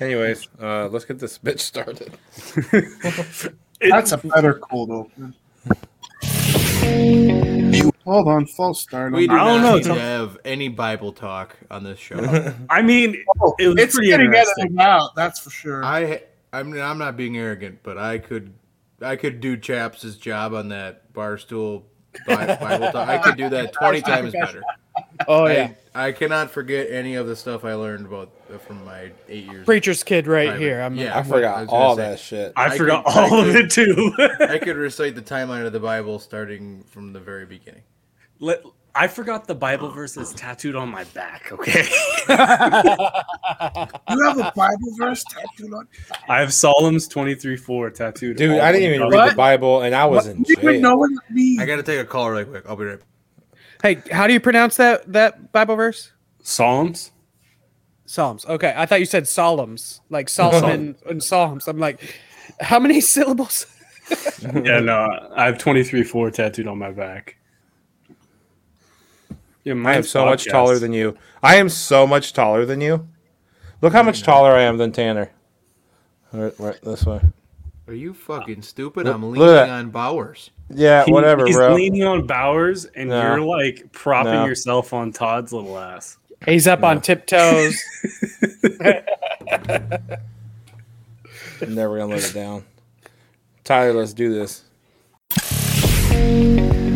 Anyways, uh, let's get this bitch started. That's a better cold open. Hold on, false start. We do I don't not know, need to have any Bible talk on this show. I mean, Oh, it was it's pretty getting interesting. edited out, that's for sure. I, I'm, I'm not being arrogant, but I could, I could do Chaps' job on that barstool Bi- Bible talk. I could do that twenty times better. Oh yeah, I, I cannot forget any of the stuff I learned about uh, from my eight years. preacher's kid right Private. here. I'm Yeah. I I forgot was gonna all say. that shit. I, I forgot could- I all of it too. I could recite the timeline of the Bible starting from the very beginning. Let- I forgot the Bible verses tattooed on my back. Okay, you have a Bible verse tattooed on. I have Psalms twenty three four tattooed. Dude, I didn't even read What? the Bible, and I was in You even know what it means. I got to take a call really quick. I'll be right. Hey, how do you pronounce that that Bible verse? Psalms. Psalms. Okay, I thought you said Psalms, like Solomon and Psalms. I'm like, how many syllables? Yeah, no, I have twenty three four tattooed on my back. Yeah, I am so much taller than you. I am so much taller than you. Look how much taller I am than Tanner. Right, right this way. Are you uh, fucking stupid? Look- I'm leaning at on Bowers. Yeah, He- whatever, he's bro. leaning on Bowers, and No. you're like propping No. yourself on Todd's little ass. He's up on tiptoes. I'm never gonna let it down. Tyler, let's do this.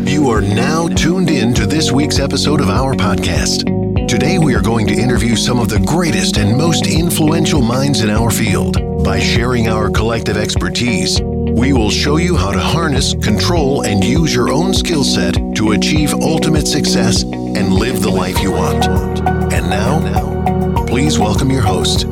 You are now tuned in to this week's episode of our podcast. Today, we are going to interview some of the greatest and most influential minds in our field. By sharing our collective expertise, we will show you how to harness, control, and use your own skill set to achieve ultimate success and live the life you want. And now, please welcome your host,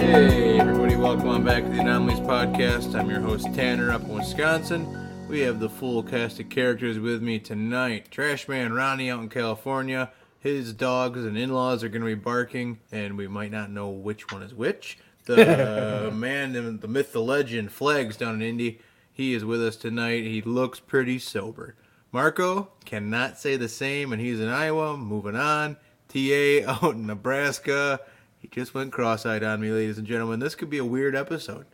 Hey, everybody, welcome back to the Anomalies Podcast. I'm your host, Tanner, up in Wisconsin. We have the full cast of characters with me tonight. Trashman Ronnie out in California. His dogs and in laws are going to be barking, and we might not know which one is which. The uh, man, and the myth, the legend, Flags down in Indy. He is with us tonight. He looks pretty sober. Marco cannot say the same, and he's in Iowa. Moving on. TA out in Nebraska. He just went cross-eyed on me, ladies and gentlemen. This could be a weird episode.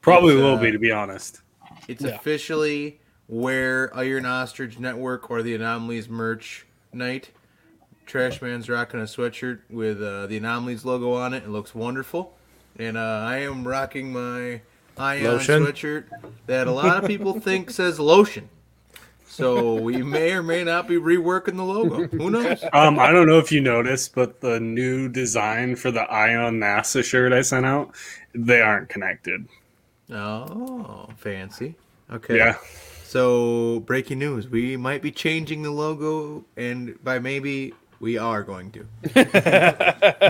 Probably It's, will uh, be, to be honest. It's officially where Iron Ostrich Network or the Anomalies merch night. Trashman's rocking a sweatshirt with uh, the Anomalies logo on it. It looks wonderful. And uh, I am rocking my Ion Lotion? sweatshirt that a lot of people think says lotion. So we may or may not be reworking the logo. Who knows? Um, I don't know if you noticed, but the new design for the Ion NASA shirt I sent out, they aren't connected. Oh, fancy. Okay. Yeah. So, breaking news: we might be changing the logo, and by maybe we are going to.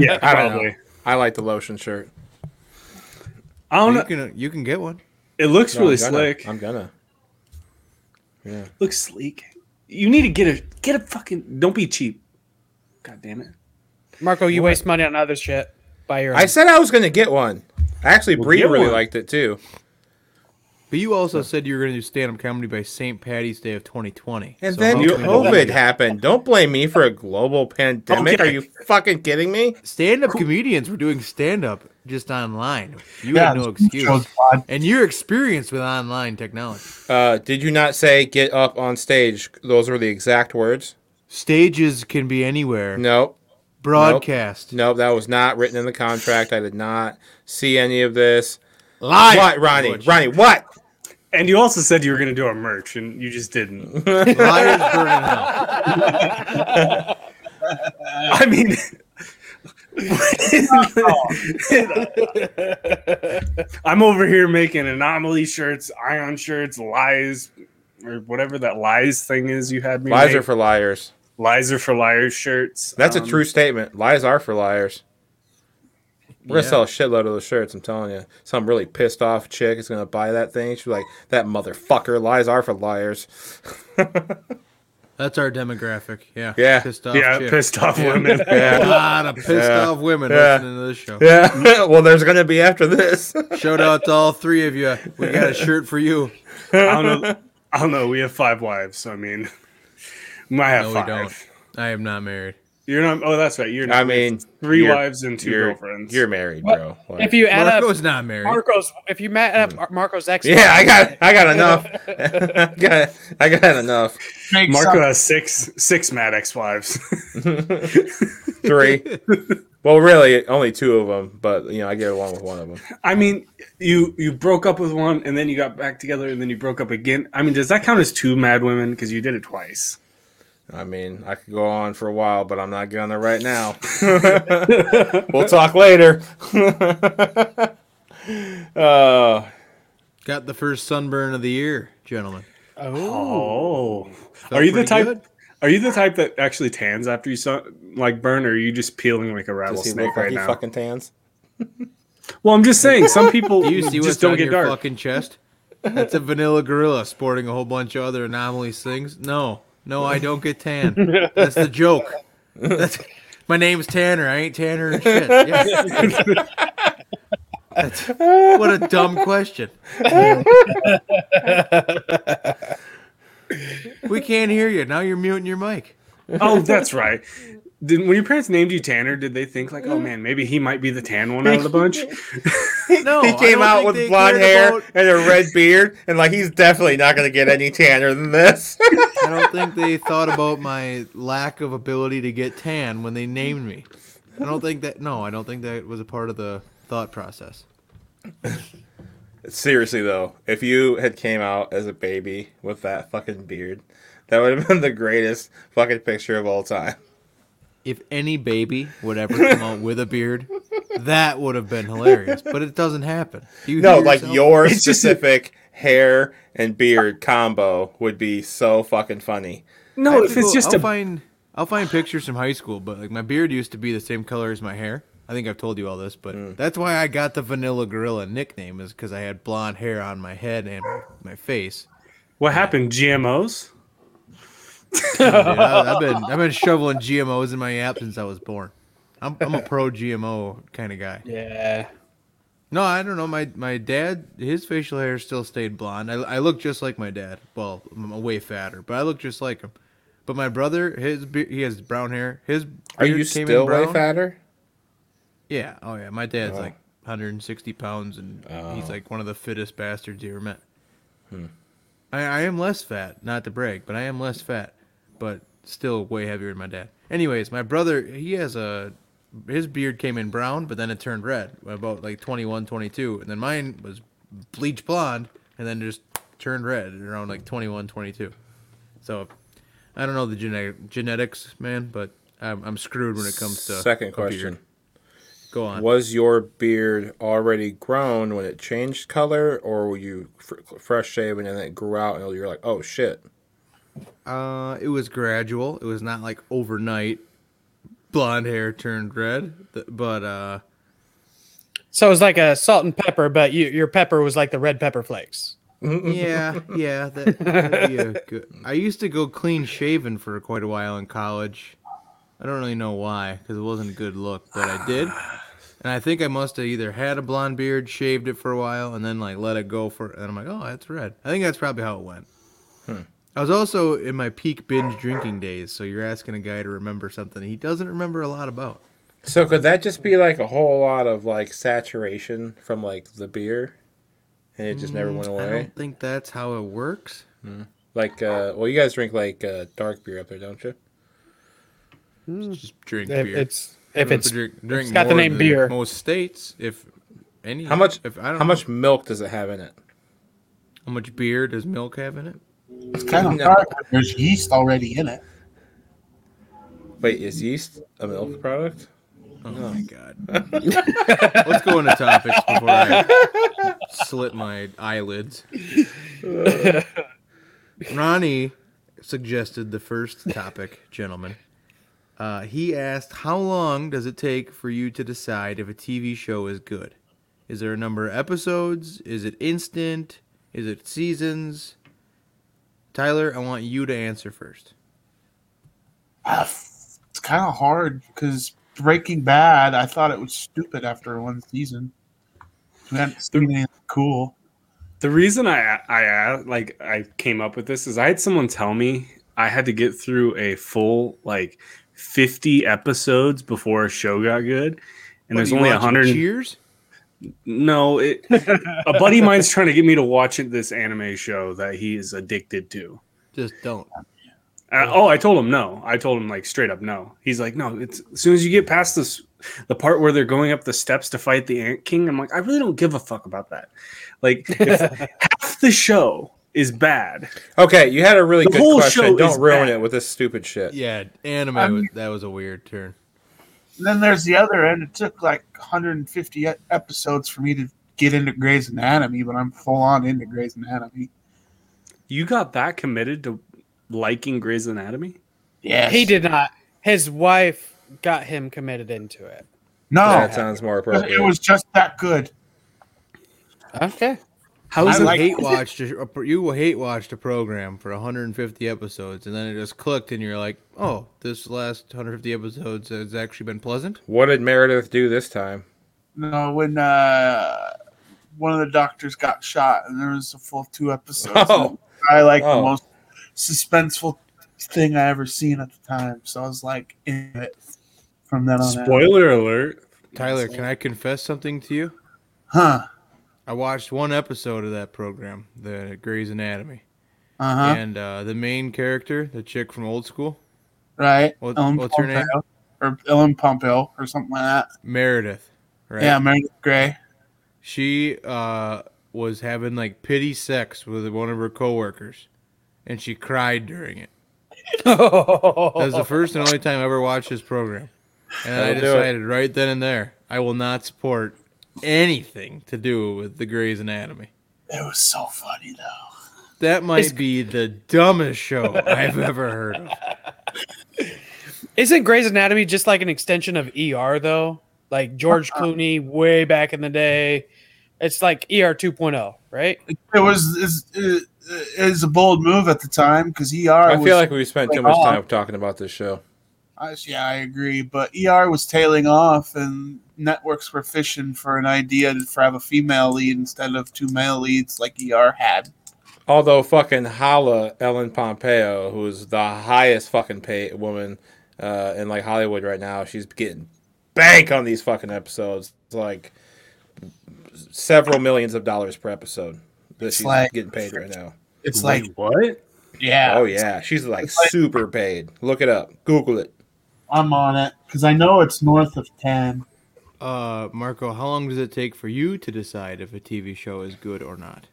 Yeah, I don't I like the lotion shirt. I don't You know. can you can get one. It looks No, really I'm slick. I'm gonna. Yeah. looks sleek. You need to get a get a fucking. Don't be cheap. God damn it. Marco, you waste money on other shit. Buy your. I said I was gonna get one. I actually, Bree really one. liked it too. But you also said you were going to do stand-up comedy by St. Patty's Day of 2020. And So then how can we COVID happened. Don't blame me for a global pandemic. Okay. Are you fucking kidding me? Stand-up comedians were doing stand-up just online. You Yeah, had no excuse. And you're experienced with online technology. Uh, did you not say get up on stage? Those were the exact words. Stages can be anywhere. Nope. Broadcast. Nope. That was not written in the contract. I did not see any of this. Live. What, Ronnie? Butch. Ronnie, what? And you also said you were going to do our merch, and you just didn't. Liars burn in hell. I mean, I'm over here making anomaly shirts, ion shirts, lies, or whatever that lies thing is you had me. Lies make. are for liars. lies are for liars shirts. That's a Um, true statement. Lies are for liars. We're Yeah. gonna sell a shitload of those shirts. I'm telling you. Some really pissed off chick is gonna buy that thing. She's like, "That motherfucker. Lies are for liars." That's our demographic. Yeah. Yeah. Pissed off Yeah, chicks. pissed off women. A Yeah, lot of pissed Yeah. off women Yeah. listening to this show. yeah. well, there's gonna be after this. Shout out to all three of you. We got a shirt for you. I don't know. I don't know. We have five wives, so I mean, we might have No, we don't. I am not married. You're not. Oh, that's right. You're not. I mean, three you're- wives and 2 you're, girlfriends. You're married, What? bro. What? If you add Marco's up not married. Marco's, if you add up hmm. Mar- Marco's ex, yeah, I got, I got enough. I got, I got enough. Makes Marco up- has six six mad ex-wives. Three. well, really, only two of them, but you know, I get along with one of them. I mean, you you broke up with one and then you got back together and then you broke up again. I mean, does that count as two mad women because you did it twice? I mean, I could go on for a while, but I'm not gonna right now. we'll talk later. uh, Got the first sunburn of the year, gentlemen. Oh, Oh, are you the pretty type? good. Are you the type that actually tans after you saw, like burn, or are you just peeling like a does he rattlesnake look like right he now? fucking tans? Well, I'm just saying, some people Do you see what's just don't on get your dark. fucking chest? That's a vanilla gorilla sporting a whole bunch of other anomalous things. No, no, I don't get tan. That's the joke. That's, my name's Tanner. I ain't Tanner and shit. Yeah. That's, what a dumb question. we can't hear you. Now you're muting your mic. Oh, that's right. Did, when your parents named you Tanner, did they think like, oh man, maybe he might be the tan one out of the bunch? No, he came out with blonde hair about- and a red beard, and like he's definitely not gonna get any tanner than this. I don't think they thought about my lack of ability to get tan when they named me. I don't think that. No, I don't think that was a part of the thought process. Seriously though, if you had came out as a baby with that fucking beard, that would have been the greatest fucking picture of all time. If any baby would ever come out with a beard, that would have been hilarious. But it doesn't happen. You No, like yourself? your It's just a- specific hair and beard combo would be so fucking funny. No, have if it's just I'll a find I'll find pictures from high school, but like my beard used to be the same color as my hair. I think I've told you all this, but Mm. that's why I got the Vanilla Gorilla nickname is because I had blonde hair on my head and my face. what happened? GMOs? Dude, I, have been I've been shoveling GMOs in my app since I was born. I'm I'm a pro GMO kind of guy. yeah. No, I don't know. My my dad, his facial hair still stayed blonde. I, I look just like my dad. Well, I'm way fatter, but I look just like him. But my brother, his be- he has brown hair. His Are you still way fatter? Yeah. Oh yeah. My dad's Oh. like 160 pounds, and he's Oh. like one of the fittest bastards you ever met. Hmm. I, I am less fat, not to brag, but I am less fat, but still way heavier than my dad. Anyways, my brother, he has a his beard came in brown, but then it turned red about like 21, 22, and then mine was bleach blonde, and then just turned red around like 21, 22. So I don't know the genetic genetics, man, but I'm, I'm screwed when it comes to Second a beard. question. Go on. Was your beard already grown when it changed color, or were you fr- fresh shaven and then it grew out and you're like, oh shit? Uh, it was gradual. It was not like overnight. Blonde hair turned red, but uh, So it was like a salt and pepper, but you, your pepper was like the red pepper flakes. yeah, yeah, that, that'd be a good. I used to go clean shaven for quite a while in college. I don't really know why, because it wasn't a good look, but I did. And I think I must have either had a blonde beard, shaved it for a while, and then like let it go for. And I'm like, oh, that's red. I think that's probably how it went. I was also in my peak binge drinking days, so you're asking a guy to remember something he doesn't remember a lot about. So could that just be like a whole lot of like saturation from like the beer, and it just never went away? I don't think that's how it works. Like, uh, well, you guys drink like uh, dark beer up there, don't you? Just drink If beer. it's if it's drink, drink got the more name than beer. Most states, if any. How much? If I don't How know, much milk does it have in it? How much beer does milk have in it? It's kind of No. dark. but There's yeast already in it. Wait, is yeast a milk product? Oh my god. Let's go into topics before I slit my eyelids. Ronnie suggested the first topic, gentlemen. Uh, he asked, "How long does it take for you to decide if a TV show is good? Is there a number of episodes? Is it instant? Is it seasons?" Tyler, I want you to answer first. Ah, It's kind of hard because Breaking Bad, I thought it was stupid after one season. We hadn't seen anything cool. The reason I I like I came up with this is I had someone tell me I had to get through a full like 50 episodes before a show got good, and What, there's you only watching 100. Cheers. No, it, a buddy of mine's trying to get me to watch this anime show that he is addicted to. Just don't. Uh, oh, I told him no. I told him like straight up no. He's like, no. It's as soon as you get past this, the part where they're going up the steps to fight the Ant King. I'm like, I really don't give a fuck about that. Like, half the show is bad. Okay, you had a really The good whole question. show Don't ruin bad. it with this stupid shit. Yeah, anime. I'm- was, that was a weird turn. And then there's the other end. It took like 150 e- episodes for me to get into Grey's Anatomy, but I'm full on into Grey's Anatomy. You got that committed to liking Grey's Anatomy? Yeah. He did not. His wife got him committed into it. No, that sounds more appropriate. it was just that good. Okay. How is I it? like- hate watched a, you hate watched a program for 150 episodes, and then it just clicked, and you're like, "Oh, this last 150 episodes has actually been pleasant." What did Meredith do this time? No, when uh, one of the doctors got shot, and there was a full two episodes. Oh. I like Oh. the most suspenseful thing I ever seen at the time. So I was like, in it from then on. out. Spoiler alert. Tyler, can I confess something to you? Huh. I watched one episode of that program, the Grey's Anatomy, Uh huh. and uh, the main character, the chick from Old School, Right. What- Ellen what's her name? Or Ellen Pompeo or something like that. Meredith, right? Yeah, Meredith Grey. she uh, was having like pity sex with one of her coworkers, and she cried during it. That was the first and only time I ever watched this program, and I That'll do decided right then and there I will not support anything to do with the Grey's Anatomy. It was so funny though. That might be the dumbest show I've ever heard of. Isn't Grey's Anatomy just like an extension of ER though? Like George Clooney way back in the day. It's like ER 2.0, right? It was is it is a bold move at the time because ER. I was, feel like we spent too much off. time talking about this show. I- yeah, I agree. But ER was tailing off, and networks were fishing for an idea to have a female lead instead of two male leads like ER had. Although fucking holla Ellen Pompeo, who's the highest fucking paid woman uh, in like Hollywood right now, she's getting bank on these fucking episodes. It's like several millions of dollars per episode that It's she's like- getting paid right now. It's Wait, like, what? yeah, Oh yeah, she's like It's like- super paid. Look it up. Google it. I'm on it because I know it's north of ten. Uh, Marco, how long does it take for you to decide if a TV show is good or not?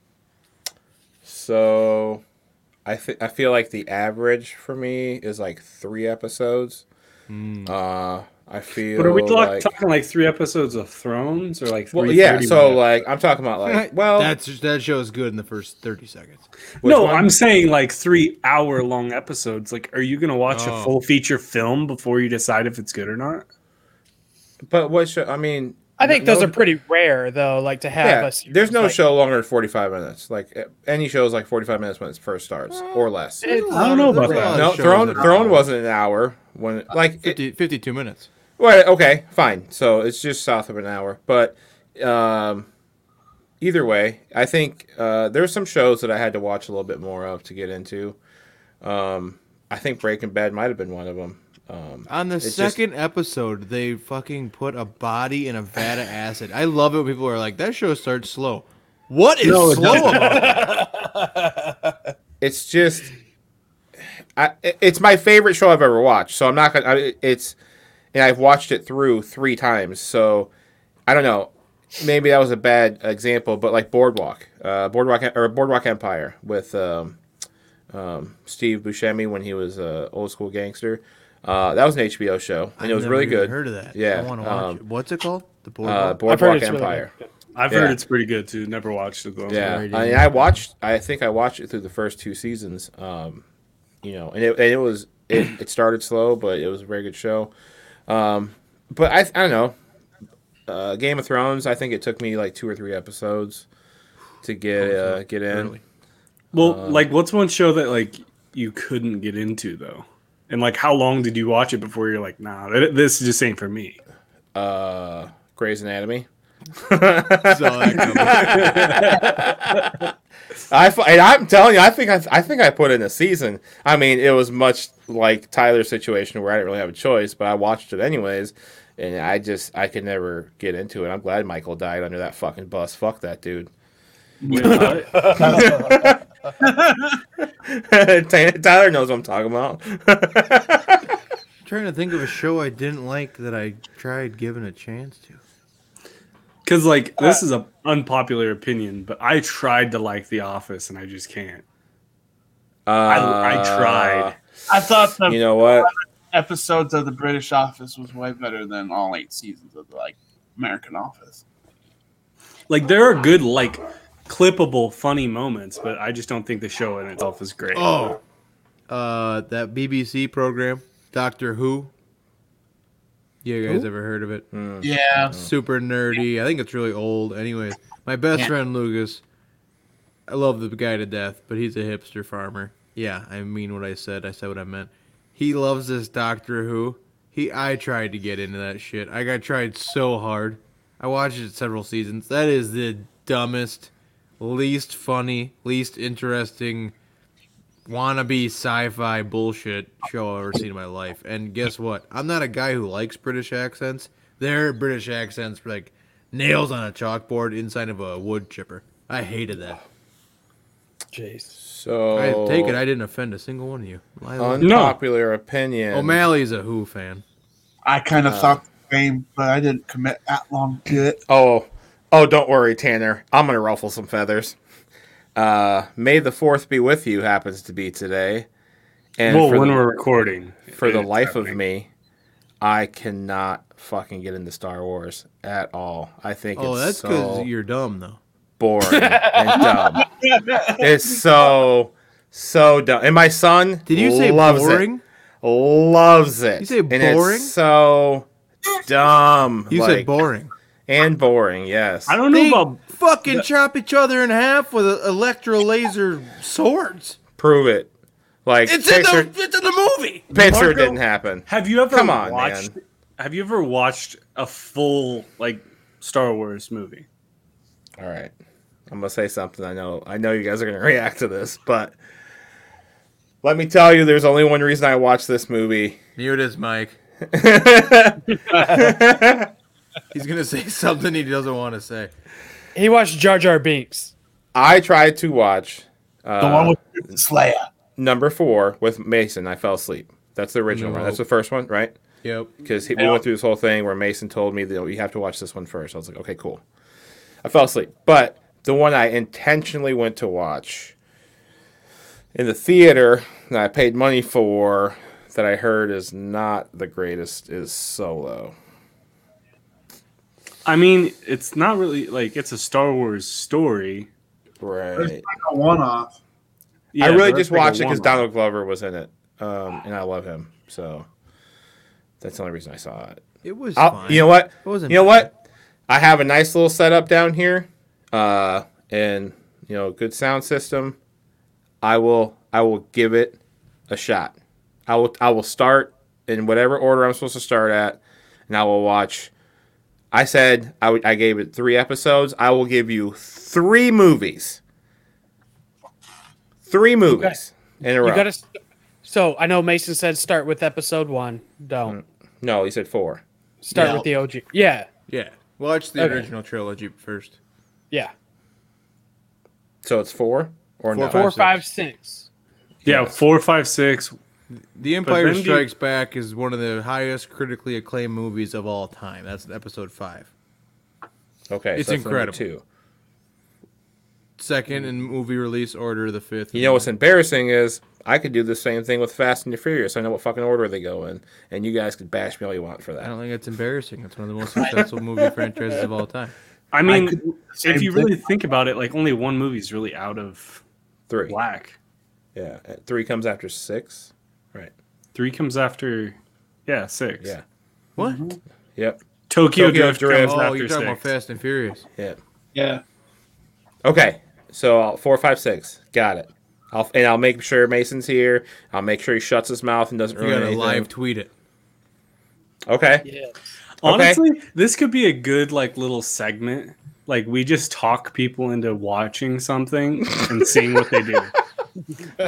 So, I th- I feel like the average for me is like three episodes. Uh, I feel. But are we talk, like, talking like three episodes of Thrones or like three? well, yeah. So minute- like, I'm talking about like, well, that's that show is good in the first 30 seconds. which no, one? I'm saying like three hour long episodes. Like, are you gonna watch Oh. a full feature film before you decide if it's good or not? But what show? I mean, I think no- those are pretty rare though, like to have Yeah, a there's no like- show longer than 45 minutes. Like uh, any show is like 45 minutes when it first starts, or less. I don't know about that. No, Throne Throne wasn't an hour when like it, 50, 52 minutes. Well, okay, fine. So it's just south of an hour, but um, either way, I think uh, there's some shows that I had to watch a little bit more of to get into. Um, I think Breaking Bad might have been one of them. Um, On the It's just- second episode, they fucking put a body in a vat of acid. I love it when people are like, that show starts slow. What is No, slow doesn't. about it? it's just, I, it's my favorite show I've ever watched. So I'm not gonna. I, it's, and I've watched it through three times. So I don't know. Maybe that was a bad example, but like Boardwalk, uh, Boardwalk or Boardwalk Empire with um, um, Steve Buscemi when he was a old school gangster. Uh, that was an HBO show, and it was I've really never even good. Heard of that? Yeah, I want to watch um, it. What's it called? The Uh, Boardwalk. I've heard Boardwalk it's really Empire. I've Yeah. heard it's pretty good too. Never watched it though. Yeah, I, mean. I watched. I think I watched it through the first two seasons. Um, you know, and it, and it was it, it started slow, but it was a very good show. Um, but I I don't know. Uh, Game of Thrones. I think it took me like two or three episodes to get uh, get in. Early. Well, Uh, like, what's one show that like you couldn't get into though? And like, how long did you watch it before you're like, nah, th- this just ain't for me? Uh, Grey's Anatomy. Saw that coming. I fu- and I'm telling you, I think I, I think I put in a season. I mean, it was much like Tyler's situation where I didn't really have a choice, but I watched it anyways, and I just I could never get into it. I'm glad Michael died under that fucking bus. Fuck that dude. Wait, what? Tyler knows what I'm talking about. trying to think of a show I didn't like that I tried giving a chance to. Because like uh, this is a unpopular opinion, but I tried to like The Office and I just can't. I, I uh, tried. I thought the You know what? episodes of the British Office was way better than all eight seasons of the like American Office. Like there are good like clippable funny moments, but I just don't think the show in itself is great. Oh, uh, that BBC program, Doctor Who. You guys ever heard of it? Yeah, Super nerdy. I think it's really old. Anyways, my best Yeah. friend Lucas. I love the guy to death, but he's a hipster farmer. Yeah, I mean what I said. I said what I meant. He loves this Doctor Who. He I tried to get into that shit. I got tried so hard. I watched it several seasons. That is the dumbest, least funny, least interesting wannabe sci-fi bullshit show I've ever seen in my life. And guess what? I'm not a guy who likes British accents. Their British accents were like nails on a chalkboard inside of a wood chipper. I hated that. Jeez. So I take it I didn't offend a single one of you. Lila. unpopular opinion. O'Malley's a Who fan. I kind Uh, of thought the same, but I didn't commit that long to it. Oh, oh, don't worry, Tanner. I'm gonna ruffle some feathers. Uh, May the Fourth be with you happens to be today, and well, when the, we're recording, for the it's life of me, I cannot fucking get into Star Wars at all. I think Oh, it's that's so because you're dumb though. boring and dumb. It's so so dumb. And my son Did you say loves boring? It, loves it. You say And it's boring? so dumb. You like, said boring. And boring. Yes. I don't know They about fucking chop each other in half with electro laser swords. Prove it. Like It's in the it's in the movie. picture Marco- didn't happen. Have you ever Come on, watched? man. Have you ever watched a full like Star Wars movie? All right. I'm gonna say something. I know. I know you guys are gonna react to this, but let me tell you, there's only one reason I watched this movie. Mute his mic. He's gonna say something he doesn't want to say. He watched Jar Jar Binks. I tried to watch The uh, one with Slayer. number four with Mason. I fell asleep. That's the original one. That's the first one, right? Yep. Because we went through this whole thing where Mason told me that you have to watch this one first. I was like, okay, cool. I fell asleep. But the one I intentionally went to watch in the theater that I paid money for that I heard is not the greatest is Solo. I mean, it's not really like it's a Star Wars story. Right. A one off. Yeah, I really just that's like watched it because. Donald Glover was in it, um, and I love him. So that's the only reason I saw it. It was fine. you know what? It wasn't You know bad. what? I have a nice little setup down here, uh, and you know, good sound system. I will, I will give it a shot. I will, I will start in whatever order I'm supposed to start at, and I will watch. I said I gave it three episodes. I will give you three movies. Three movies in a row. You got to. So I know Mason said start with episode one. Don't mm. no, he said four. start Yeah. with the OG. Yeah, Yeah. Watch the Okay. original trilogy first. yeah. So it's four or Four, no? Four, six. five, six. Yeah, four, five, six. The Empire then you- Strikes Back is one of the highest critically acclaimed movies of all time. That's episode five. Okay, It's so that's incredible. Two. Second in movie release order, the fifth. You know what's embarrassing is I could do the same thing with Fast and the Furious. I know what fucking order they go in, and you guys could bash me all you want for that. I don't think it's embarrassing. It's one of the most successful movie franchises of all time. I mean, could do the same if you really think about it, like only one movie is really out of Three, black. yeah, Uh, three comes after six, right? Three comes after, yeah, six. Yeah, What? yep, Tokyo, Tokyo Drift, Drift. comes Oh, after you're talking about. Fast and Furious. yeah. Yeah. Okay, so uh, four, five, six, got it. I'll and I'll make sure Mason's here. I'll make sure he shuts his mouth and doesn't You ruin gotta anything. live tweet it. Okay, Yeah. Honestly, this could be a good like little segment. Like we just talk people into watching something and seeing what they do.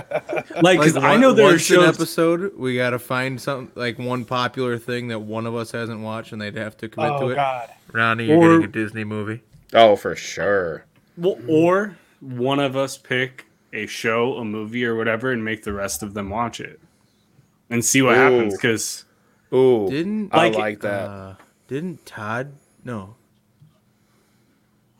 like, because I know there are once an shows. episode, we gotta find some like one popular thing that one of us hasn't watched, and they'd have to commit to Oh it. God. Ronnie, you're Or- getting a Disney movie. Oh, for sure. Well, or one of us pick a show, a movie, or whatever, and make the rest of them watch it and see what Ooh. happens. Because Ooh, Didn't I Like- like that. Uh, didn't Todd? No.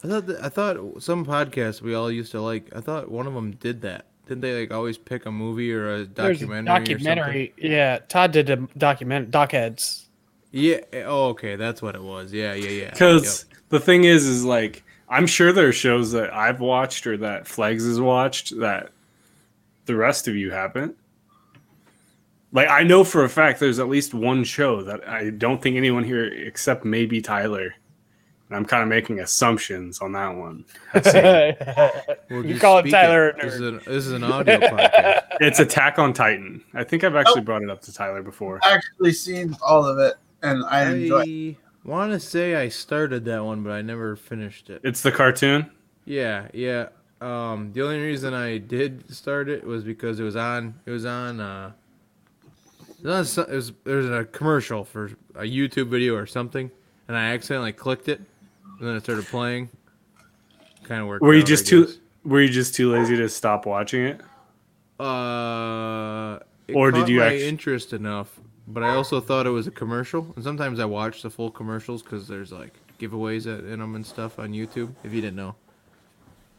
I thought that, I thought some podcasts we all used to like. I thought one of them did that. Didn't they like always pick a movie or a There's a documentary? Or documentary. Yeah, Todd did a document. Dockheads. Yeah. Oh, okay. That's what it was. Yeah, yeah, yeah. because the thing is, is like I'm sure there are shows that I've watched or that Flags has watched that the rest of you haven't. Like I know for a fact there's at least one show that I don't think anyone here except maybe Tyler. And I'm kind of making assumptions on that one. Well, you call it Tyler a This is, an, this is an audio podcast. It's Attack on Titan. I think I've actually brought it up to Tyler before. i actually seen all of it, and I enjoy. I want to say I started that one, but I never finished it. It's the cartoon. Yeah, yeah. Um, the only reason I did start it was because it was on. It was on. Uh, it was, on, it was there was a commercial for a YouTube video or something, and I accidentally clicked it, and then it started playing. Kind of worked. Were you out, just too? Were you just too lazy to stop watching it? Uh, it Or did you my actu- interest enough? But I also thought it was a commercial, and sometimes I watch the full commercials because there's like giveaways at- in them and stuff on YouTube. If you didn't know,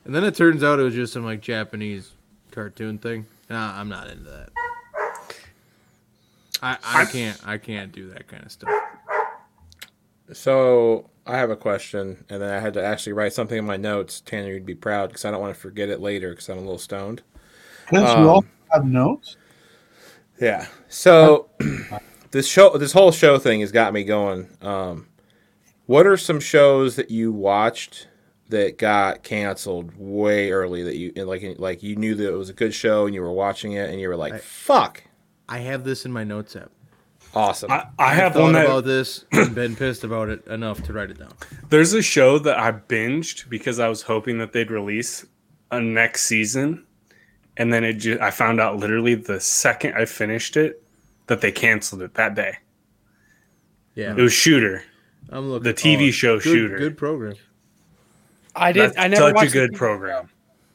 and then it turns out it was just some like Japanese cartoon thing. Nah, I'm not into that. I I can't I can't do that kind of stuff. So I have a question, and then I had to actually write something in my notes. Tanner, you'd be proud because I don't want to forget it later because I'm a little stoned. Because Um, you all have notes. Yeah. So this show, this whole show thing has got me going. Um, what are some shows that you watched that got canceled way early that you like like you knew that it was a good show and you were watching it and you were like, I- "Fuck, I have this in my notes app. Awesome." I, I have thought one that about this and been pissed about it enough to write it down. There's a show that I binged because I was hoping that they'd release a next season, and then it ju- I found out literally the second I finished it that they canceled it that day. Yeah, It was Shooter. I'm looking. the TV oh, show good, Shooter. Good program. I did. That's I never such a watched the good TV program.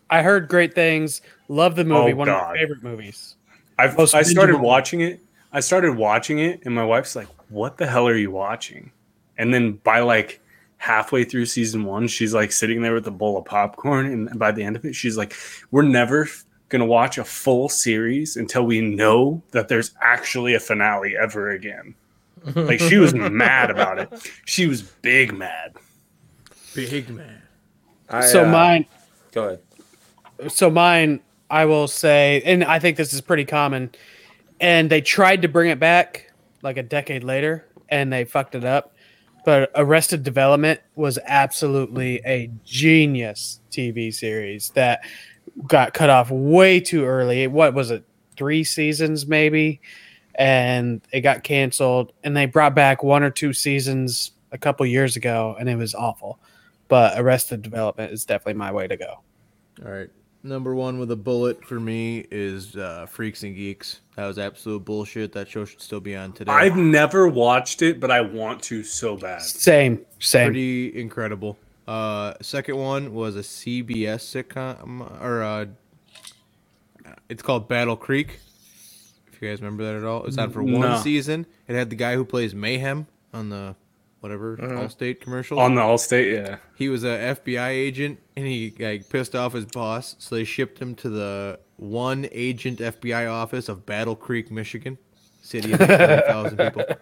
I heard great things. Love the movie. Oh, One of my favorite movies. I've, Most I started watching it. I started watching it, and my wife's like, "What the hell are you watching?" And then by like halfway through season one, she's like sitting there with a bowl of popcorn, and by the end of it, she's like, "We're never gonna watch a full series until we know that there's actually a finale ever again." Like she was mad about it. She was big mad. Big man. I, so uh, mine. Go ahead. so mine i will say and i think this is pretty common and they tried to bring it back like a decade later and they fucked it up. But arrested development was absolutely a genius tv series that got cut off way too early. What was it three seasons maybe? And it got canceled and they brought back one or two seasons a couple years ago and it was awful. But arrested development is definitely my way to go. All right. Number one with a bullet for me is uh, Freaks and Geeks. That was absolute bullshit. That show should still be on today. I've never watched it, but I want to so bad. Same, same. Pretty incredible. Uh, second one was a CBS sitcom, or uh, it's called Battle Creek. If you guys remember that at all, it's on for one No. season. It had the guy who plays Mayhem on the whatever Uh-huh. Allstate commercial. On the Allstate, yeah. he was a FBI agent and he like pissed off his boss, so they shipped him to the one agent FBI office of Battle Creek, Michigan, city of thousand people.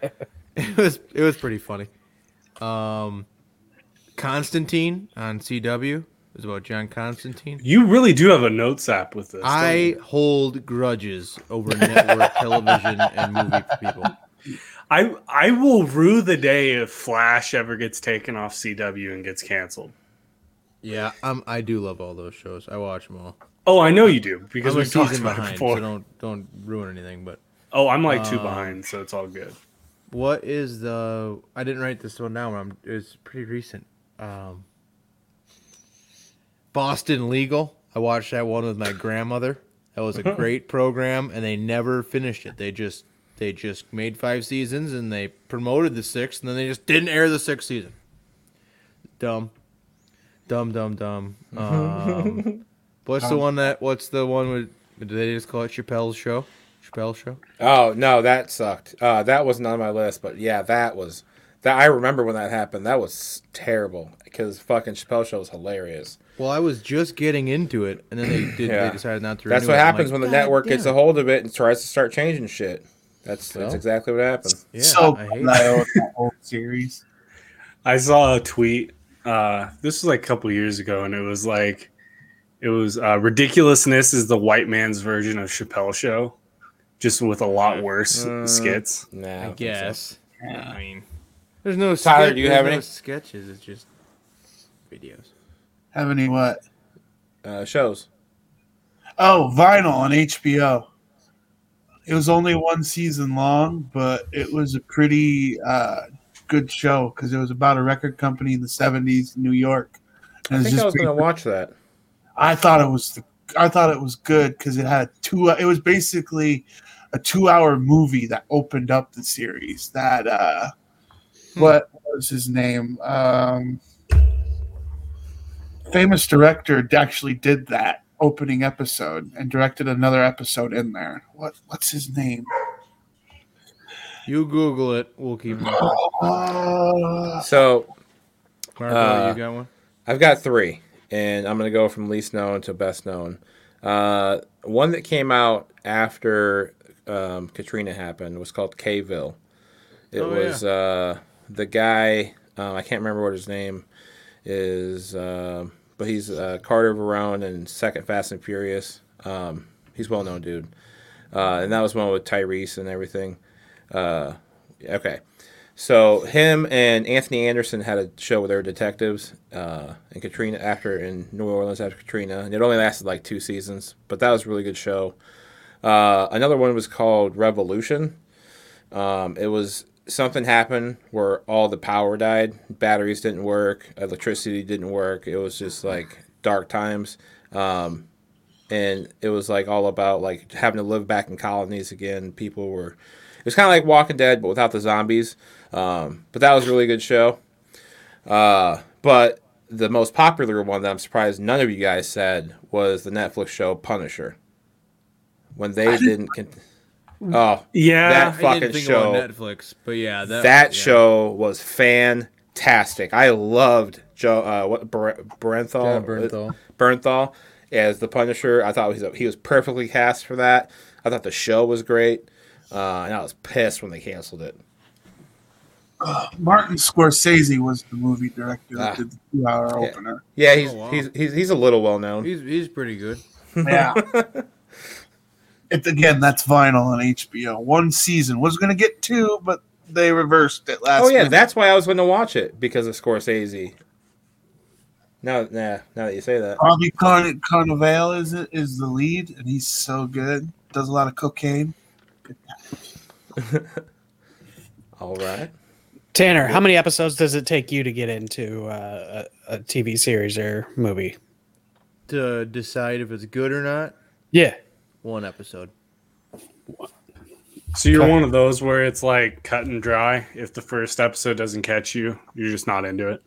It was it was pretty funny. Um, Constantine on CW is about John Constantine. You really do have a notes app with this. I hold grudges over network television and movie people. I I will rue the day if Flash ever gets taken off CW and gets canceled. Yeah, um, I do love all those shows. I watch them all. Oh, I know you do because we've talked about it before. so don't don't ruin anything. But oh, I'm like two Uh, behind, so it's all good. What is the? I didn't write this one down. I'm, it's pretty recent. Um, Boston Legal. I watched that one with my grandmother. That was a great program, and they never finished it. They just they just made five seasons, and they promoted the sixth, and then they just didn't air the sixth season. Dumb, dumb, dumb, dumb. Um, what's the one that? What's the one with? Did they just call it Chappelle's show? Chappelle's show. Oh no, that sucked. Uh, that wasn't on my list, but yeah, that was that. I remember when that happened. That was terrible because fucking Chappelle show was hilarious. Well, I was just getting into it, and then they did. Yeah. They decided not to. That's what it. Happens like, when the "God network gets a hold of it and tries to start changing shit. That's that's exactly what happened. Yeah, so I hate glad I own that whole series. I saw a tweet. Uh, this was like a couple years ago, and it was like, it was uh, ridiculousness is the white man's version of Chappelle Show, just with a lot worse Uh, skits. Nah, I I don't so. guess. Yeah. I mean, there's no. Tyler, sketch- do you there's have no any? sketches? It's just videos. Have any what? Uh, shows. Oh, Vinyl on HBO. It was only one season long, but it was a pretty uh, good show because it was about a record company in the '70s in New York. And I think I was going to watch that. I thought it was the, I thought it was good because it had two. It was basically a two-hour movie that opened up the series. That uh, what was his name? Um, famous director actually did that opening episode and directed another episode in there. What what's his name? You Google it. We'll keep. Uh, So Marco, Uh, you got one? I've got three, and I'm going to go from least known to best known. Uh, one that came out after um, Katrina happened was called K-ville. It Oh, was uh, the guy, um, I can't remember what his name is, uh, but he's uh, Carter Verone and Second Fast and Furious. Um, he's well known dude. Uh, and that was one with Tyrese and everything. Uh, okay. So him and Anthony Anderson had a show they were detectives, uh, and Katrina after in New Orleans after Katrina, and it only lasted like two seasons, but that was a really good show. Uh, another one was called Revolution. Um, it was something happened where all the power died, batteries didn't work, electricity didn't work. It was just like dark times, um, and it was like all about like having to live back in colonies again. People were it was kind of like Walking Dead, but without the zombies. Um, but that was a really good show. Uh, but the most popular one that I'm surprised none of you guys said was the Netflix show Punisher. When they didn't. Con- oh, Yeah, That I fucking didn't think show- about Netflix, but yeah, that, that yeah. show was fantastic. I loved Joe uh, what Ber- Bernthal Jon Bernthal. Bernthal as the Punisher. I thought he was, he was perfectly cast for that. I thought the show was great, uh, and I was pissed when they canceled it. Martin Scorsese was the movie director that Ah. did the two-hour Yeah. opener. Yeah, he's Oh, wow. he's, he's he's a little well known. He's he's pretty good. Yeah. it again, that's vinyl on HBO. One season was going to get two, but they reversed it last. Oh yeah, minute. that's why I was going to watch it because of Scorsese. Now, nah, now that you say that, Bobby Carn- Cannavale is it is the lead, and he's so good. Does a lot of cocaine. all right. Tanner, how many episodes does it take you to get into uh, a, a TV series or movie? To decide if it's good or not, Yeah. One episode. So you're one of those where it's like cut and dry. If the first episode doesn't catch you, you're just not into it.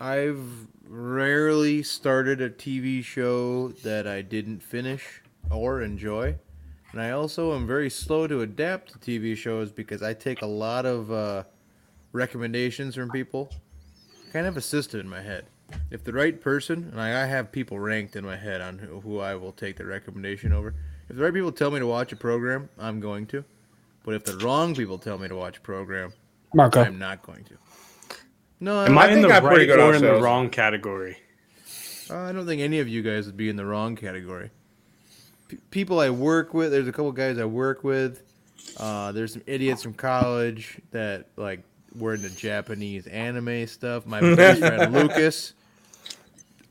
I've rarely started a TV show that I didn't finish or enjoy. And I also am very slow to adapt to TV shows because I take a lot of uh, recommendations from people. Kind of a system in my head. If the right person, and I, I have people ranked in my head on who, who I will take the recommendation over. If the right people tell me to watch a program, I'm going to. But if the wrong people tell me to watch a program, Marco. I'm not going to. No, Am I, I, in think the I'm pretty right good or in the wrong category? Uh, I don't think any of you guys would be in the wrong category. P- people I work with, there's a couple guys I work with. Uh, there's some idiots from college that like were into Japanese anime stuff. My best friend Lucas.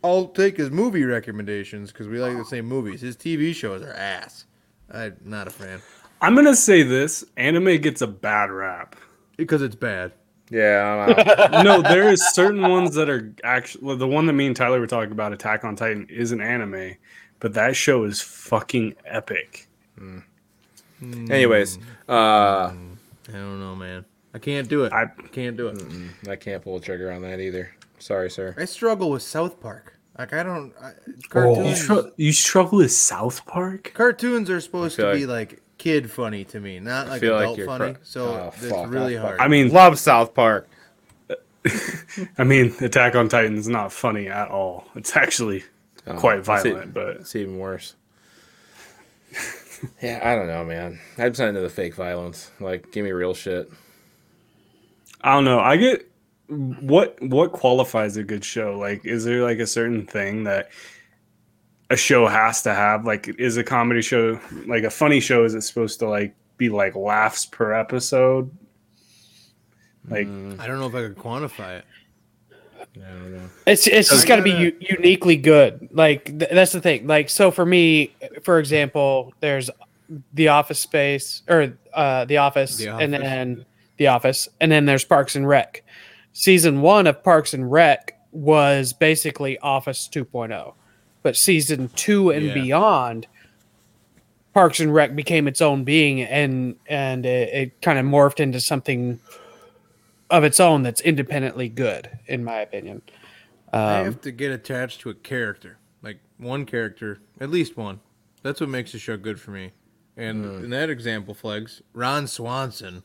I'll take his movie recommendations because we like the same movies. His TV shows are ass. I'm not a fan. I'm gonna say this: anime gets a bad rap. because it's bad. Yeah, I'm out. no, there is certain ones that are actually the one that me and Tyler were talking about, Attack on Titan, is an anime, but that show is fucking epic. Anyways, uh, I don't know, man. I can't do it. I I- can't do it. I can't pull a trigger on that either. Sorry, sir. I struggle with South Park. Like I don't. I, You, cartoons. str- you struggle with South Park? cartoons are supposed to feel be like kid funny to me, not like feel like adult funny. cr- so Oh, it's really South hard. Park. I mean, Love South Park. I mean, Attack on Titan is not funny at all. It's actually Oh, quite it's violent, but It's even worse. yeah, I don't know, man. I'm just not into the fake violence. Like, give me real shit. I don't know. I get what what qualifies a good show. Like, is there like a certain thing that a show has to have? Like, is a comedy show like a funny show? Is it supposed to like be like laughs per episode? Like, I don't know if I could quantify it. I don't know. It's it's just got to be u- uniquely good. Like th- that's the thing. Like so for me, for example, there's the Office Space or uh, the Office, The and then the Office, and then there's Parks and Rec. Season one of Parks and Rec was basically Office 2.0, but season two and Yeah. beyond, Parks and Rec became its own being, and and it, it kind of morphed into something of its own that's independently good, in my opinion. I Um, have to get attached to a character, like one character, at least one. That's what makes the show good for me. And in that example, Flegs, Ron Swanson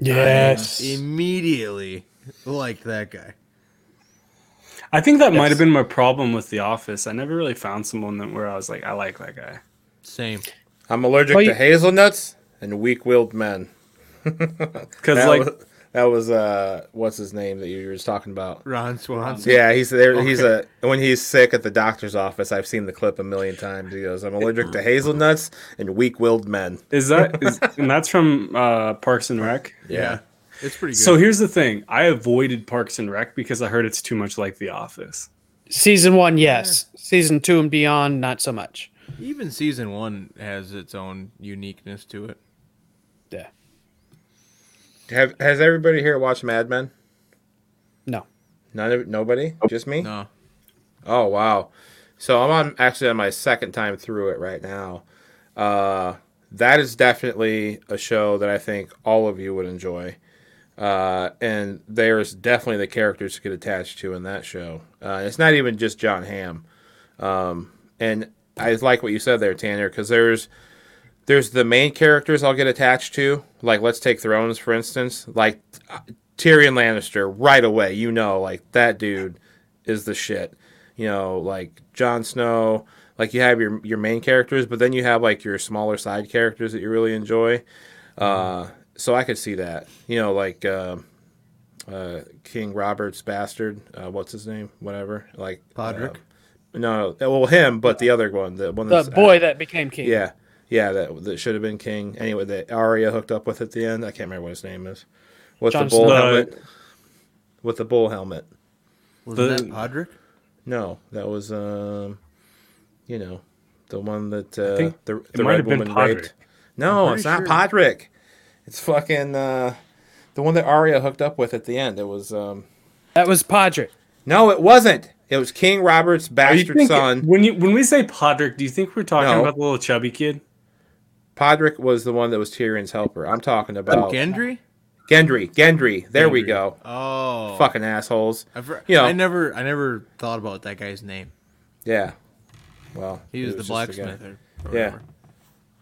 yes. immediately liked that guy. I think that might have been my problem with The Office. I never really found someone that where I was like, I like that guy. Same. I'm allergic Well, to you- hazelnuts and weak-willed men. Because like, was, that was uh, what's his name that you were just talking about? Ron Swanson. Yeah, he's there. He's a when he's sick at the doctor's office. I've seen the clip a million times. He goes, "I'm allergic to hazelnuts and weak-willed men." is that is, and that's from uh, Parks and Rec. Yeah. It's pretty good. So here's the thing: I avoided Parks and Rec because I heard it's too much like The Office. Season one, yes. Season two and beyond, not so much. even season one has its own uniqueness to it. Yeah. Have has everybody here watched Mad Men? No. None of nobody, just me. No. Oh wow! So I'm on actually on my second time through it right now. Uh, that is definitely a show that I think all of you would enjoy. Uh, and there's definitely the characters to get attached to in that show. Uh, it's not even just Jon Hamm. Um, and I like what you said there, Tanner, because there's there's the main characters I'll get attached to. Like let's take Thrones for instance. Like Tyrion Lannister, right away, you know, like that dude is the shit. You know, like Jon Snow. Like you have your your main characters, but then you have like your smaller side characters that you really enjoy. Uh, so I could see that. You know, like uh, uh, King Robert's bastard. Uh, what's his name? Whatever. Like Podrick? uh, no, well him, but the other one, the one The that's boy that became king. yeah, yeah, that that should have been King. Anyway, that Arya hooked up with at the end. I can't remember what his name is. With Jon the bull Snow. helmet. With the bull helmet. Wasn't The- that Podrick? No, that was um, you know, the one that uh, think the it the might red have been woman Podrick. raped. No, it's pretty not sure. Podrick. It's fucking uh, the one that Arya hooked up with at the end. It was um, That was Podrick. no, it wasn't. It was King Robert's bastard thinking- son. when you when we say Podrick, do you think we're talking No. about the little chubby kid? Podrick was the one that was Tyrion's helper. I'm talking about Gendry? Gendry. Gendry. There we go. Oh. Fucking assholes. I, for, You know. I never I never thought about that guy's name. Yeah. Well, He was, it the just a guy. blacksmith. Or, or Yeah.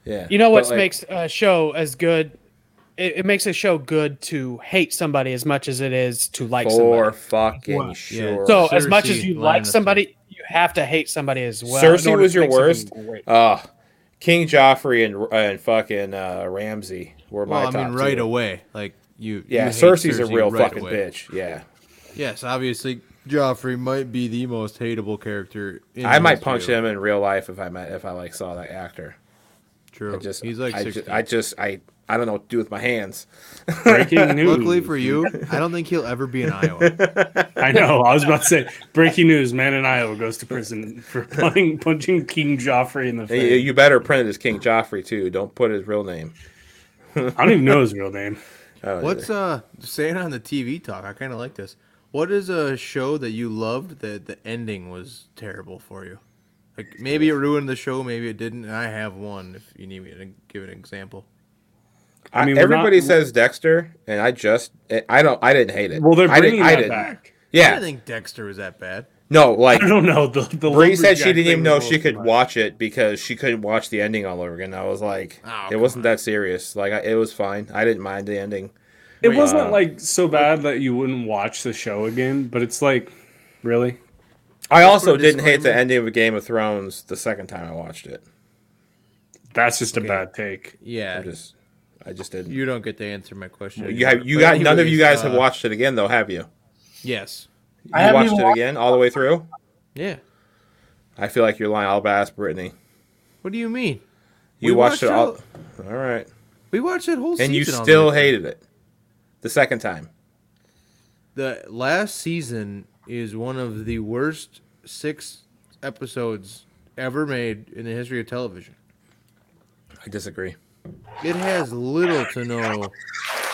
Yeah. You know what like, makes a show as good? It, it makes a show good to hate somebody as much as it is to like somebody. for somebody. fucking Well, sure. So as much as you like Lannister. somebody, you have to hate somebody as well. Cersei was your worst? something. Uh, King Joffrey and and fucking uh, Ramsay were my Well, I top mean, right two. away. Like you. Yeah, you hate Cersei's a real right fucking away. bitch. Yeah, Yes, obviously, Joffrey might be the most hateable character. In I might punch of- him in real life if I met if I like saw that actor. True. I just He's like I 60. just, I just I I don't know what to do with my hands. Breaking news. Luckily for you, I don't think he'll ever be in Iowa. I know. I was about to say breaking news: Man in Iowa goes to prison for punching, punching King Joffrey in the You, face. you better print it as King Joffrey too. Don't put his real name. I don't even know his real name. What's uh saying on the TV talk? I kind of like this. What is a show that you loved that the ending was terrible for you? Like maybe it ruined the show, maybe it didn't. And I have one. If you need me to give an example. I mean, everybody not- says Dexter, and I just I don't I didn't hate it. Well, they're I bringing didn't, I that didn't. back. Yeah, I didn't think Dexter was that bad. no, like I don't know. The, the Bree said she didn't even know was if a she could much. watch it because she couldn't watch the ending all over again. I was like, Oh, it wasn't on. that serious. Like I, it was fine. I didn't mind the ending. It Wait, wasn't uh, like so bad that you wouldn't watch the show again, but it's like, really? I also didn't hate the ending of Game of Thrones the second time I watched it. That's just Okay. a bad take. Yeah, I just, I just didn't. you don't get to answer my question. You have, you But got none of you anyways, guys have uh, watched it again though, have you? Yes. You I haven't watched it again all the way through. Yeah. I feel like you're lying. I'll ask Brittany. What do you mean? You We watched, it all. All right, We watched that whole season. and you still way hated it the second time. the last season is one of the worst six episodes ever made in the history of television. I disagree. It has little to no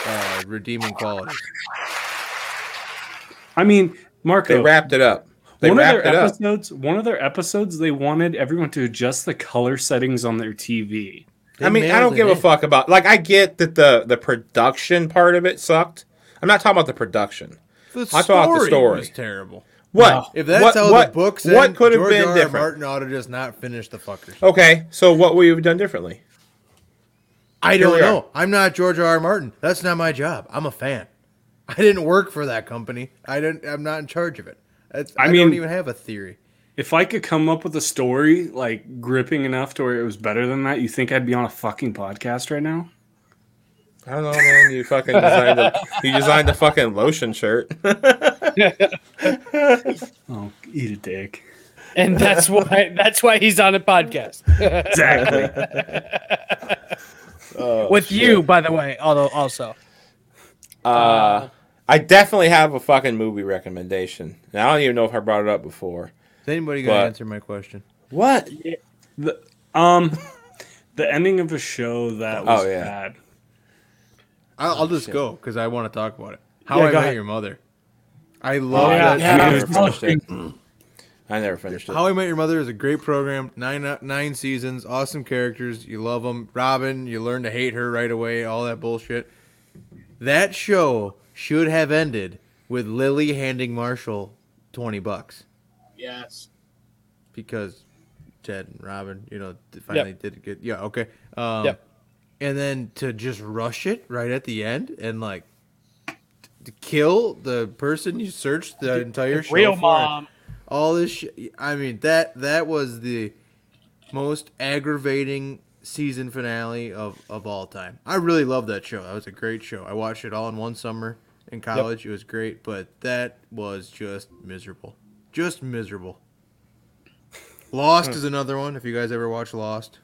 uh, redeeming qualities. I mean, Marco, They wrapped it up. They one of wrapped their it up. episodes, one of their episodes, they wanted everyone to adjust the color settings on their TV. They I mean, I don't it give a fuck about. Like, I get that the the production part of it sucked. I'm not talking about the production. The I thought the story story. was terrible. What? No. If that's what, how what, the books what end, could have George been R. R. different? Martin ought to just not finish the fuckers. Okay, so what would you have done differently? I don't we are. know. I'm not George R. R. Martin. That's not my job. I'm a fan. I didn't work for that company. I didn't. I'm not in charge of it. That's, I, I don't even have a theory. If I could come up with a story like gripping enough to where it was better than that, you think I'd be on a fucking podcast right now? I don't know, man. You fucking designed a, you designed a fucking lotion shirt. Oh, eat a dick. and that's why that's why he's on a podcast Exactly. with you, by the way. Although also, Uh, I definitely have a fucking movie recommendation. And I don't even know if I brought it up before. Is anybody gonna But- answer my question? What? the, um, the ending of a show that was Oh, yeah. bad. I'll, I'll just go because I want to talk about it. How Yeah, I go Met ahead. Your Mother. I love yeah. that. I never finished it. I never finished it. How I Met Your Mother is a great program. Nine nine seasons, awesome characters. You love them. Robin, you learn to hate her right away. All that bullshit. That show should have ended with Lily handing Marshall twenty bucks Yes. because Ted and Robin, you know, th- finally did good. Yeah, okay. Um, Yep. And then to just rush it right at the end and like t- to kill the person you searched the entire show real for. mom. All this shit. I mean that that was the most aggravating season finale of of all time. I really loved that show. That was a great show. I watched it all in one summer in college. It was great, but that was just miserable. Just miserable. Lost is another one. If you guys ever watch Lost,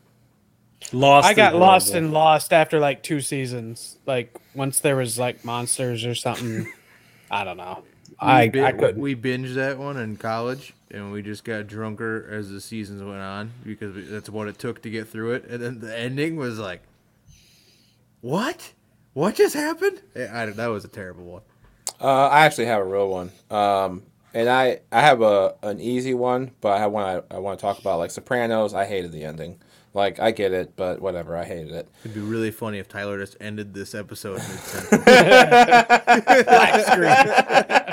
Lost. I got lost and lost after like two seasons. Like once there was like monsters or something. I don't know. I, we, I couldn't. we binged that one in college, and we just got drunker as the seasons went on because we, that's what it took to get through it. And then the ending was like, "What? What just happened?" I, I- that was a terrible one. Uh, I actually have a real one. Um, and I, I have a an easy one, but I have one I, I want to talk about. Like Sopranos, I hated the ending. Like I get it, but whatever, I hated it. It'd be really funny if Tyler just ended this episode mid-sentence.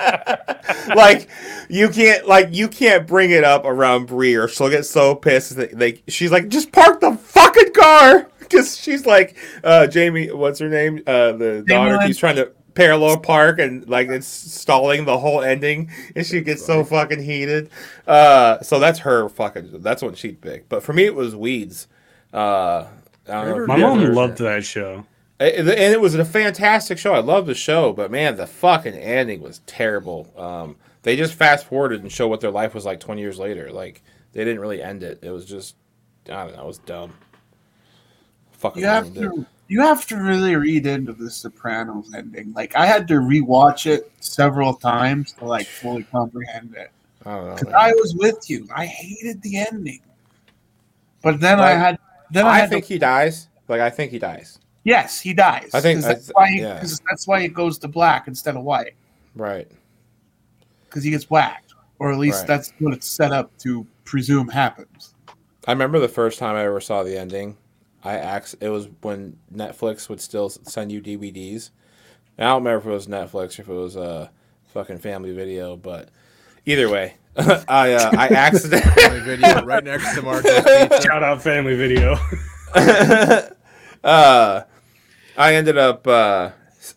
like you can't like you can't bring it up around Bree or she'll get so pissed that they she's like just park the fucking car because she's like uh Jamie what's her name uh the daughter Lynn. keeps trying to parallel park and like it's stalling the whole ending and she gets so fucking heated uh so that's her fucking that's what she'd pick. but for me it was weeds uh I don't know My mom loved that show. and and it was a fantastic show. I love the show, but man, the fucking ending was terrible. Um, they just fast forwarded and show what their life was like 20 years later. Like they didn't really end it. It was just I don't know. It was dumb. Fucking You have to you have to really read into the Sopranos ending. Like I had to rewatch it several times to like fully comprehend it. I don't know. Because. I was with you. I hated the ending. But then I had then I, I had think to, he dies. Like I think he dies. Yes, he dies. I think that's I- why. He, yeah. that's why it goes to black instead of white Right. because he gets whacked, or at least Right. that's what it's set up to presume happens. I remember the first time I ever saw the ending. I ax it was when Netflix would still send you DVDs. And I don't remember if it was Netflix or if it was a uh, fucking Family Video, but either way, I uh, I accidentally My video right next to Marco's Pizza. Shout out family video. uh, I ended up uh,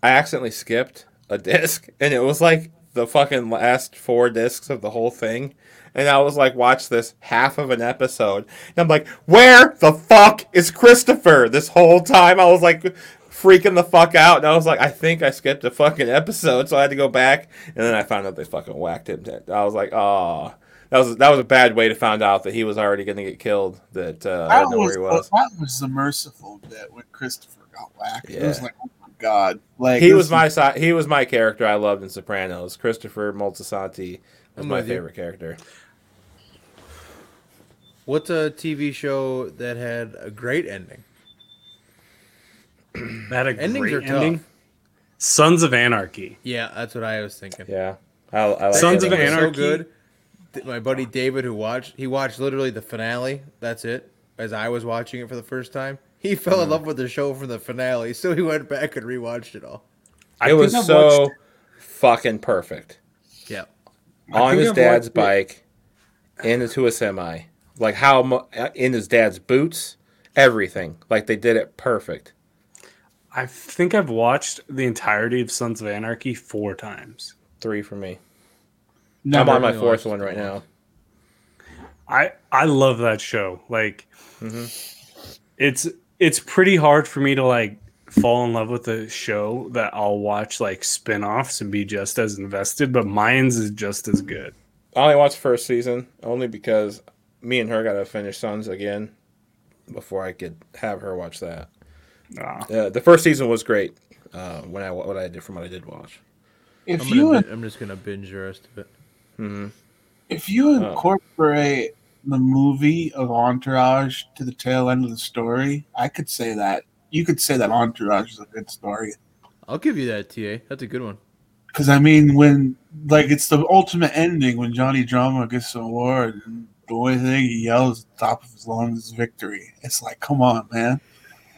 I accidentally skipped a disc, and it was like the fucking last four discs of the whole thing. And I was like, watch this half of an episode. And I'm like, where the fuck is Christopher? This whole time I was like freaking the fuck out. And I was like, I think I skipped a fucking episode. So I had to go back. And then I found out they fucking whacked him. I was like, oh. That was, that was a bad way to find out that he was already going to get killed. That uh, I That didn't know was, where he was. that was the merciful bit when Christopher got whacked. It was like, oh my god, like he this was my si- he was my character I loved in Sopranos. Christopher Moltisanti was I'm my with you. favorite character. What's a TV show that had a great ending? That a Endings great are tough. ending. Sons of Anarchy. Yeah, that's what I was thinking. Yeah, I, I like Sons of It was one. Anarchy. So good. Th- My buddy David, who watched, he watched literally the finale. That's it. As I was watching it for the first time, he fell in mm-hmm. love with the show from the finale, so he went back and rewatched it all. I It think was I've so watched- fucking perfect. Yeah. I On think his I've dad's watched it. bike, into a semi, like how mu- in his dad's boots, everything. Like they did it perfect. I think I've watched the entirety of Sons of Anarchy four times. Three for me. Never. I'm on my fourth one right now. I I love that show. Like, Mm-hmm. it's it's pretty hard for me to like fall in love with a show that I'll watch like spin-offs and be just as invested, but mine's is just as good. I only watched first season only because me and her got to finish Sons again before I could have her watch that. Ah. Uh, the first season was great. Uh, when I what I did from what I did watch. if I'm, you gonna, bin- I'm just gonna binge the rest of it. if you Oh. incorporate the movie of Entourage to the tail end of the story, I could say that you could say that Entourage is a good story. I'll give you that, TA. That's a good one. Because I mean, when like it's the ultimate ending when Johnny Drama gets the award, and the only thing he yells at the top of his lungs is victory. It's like, come on, man.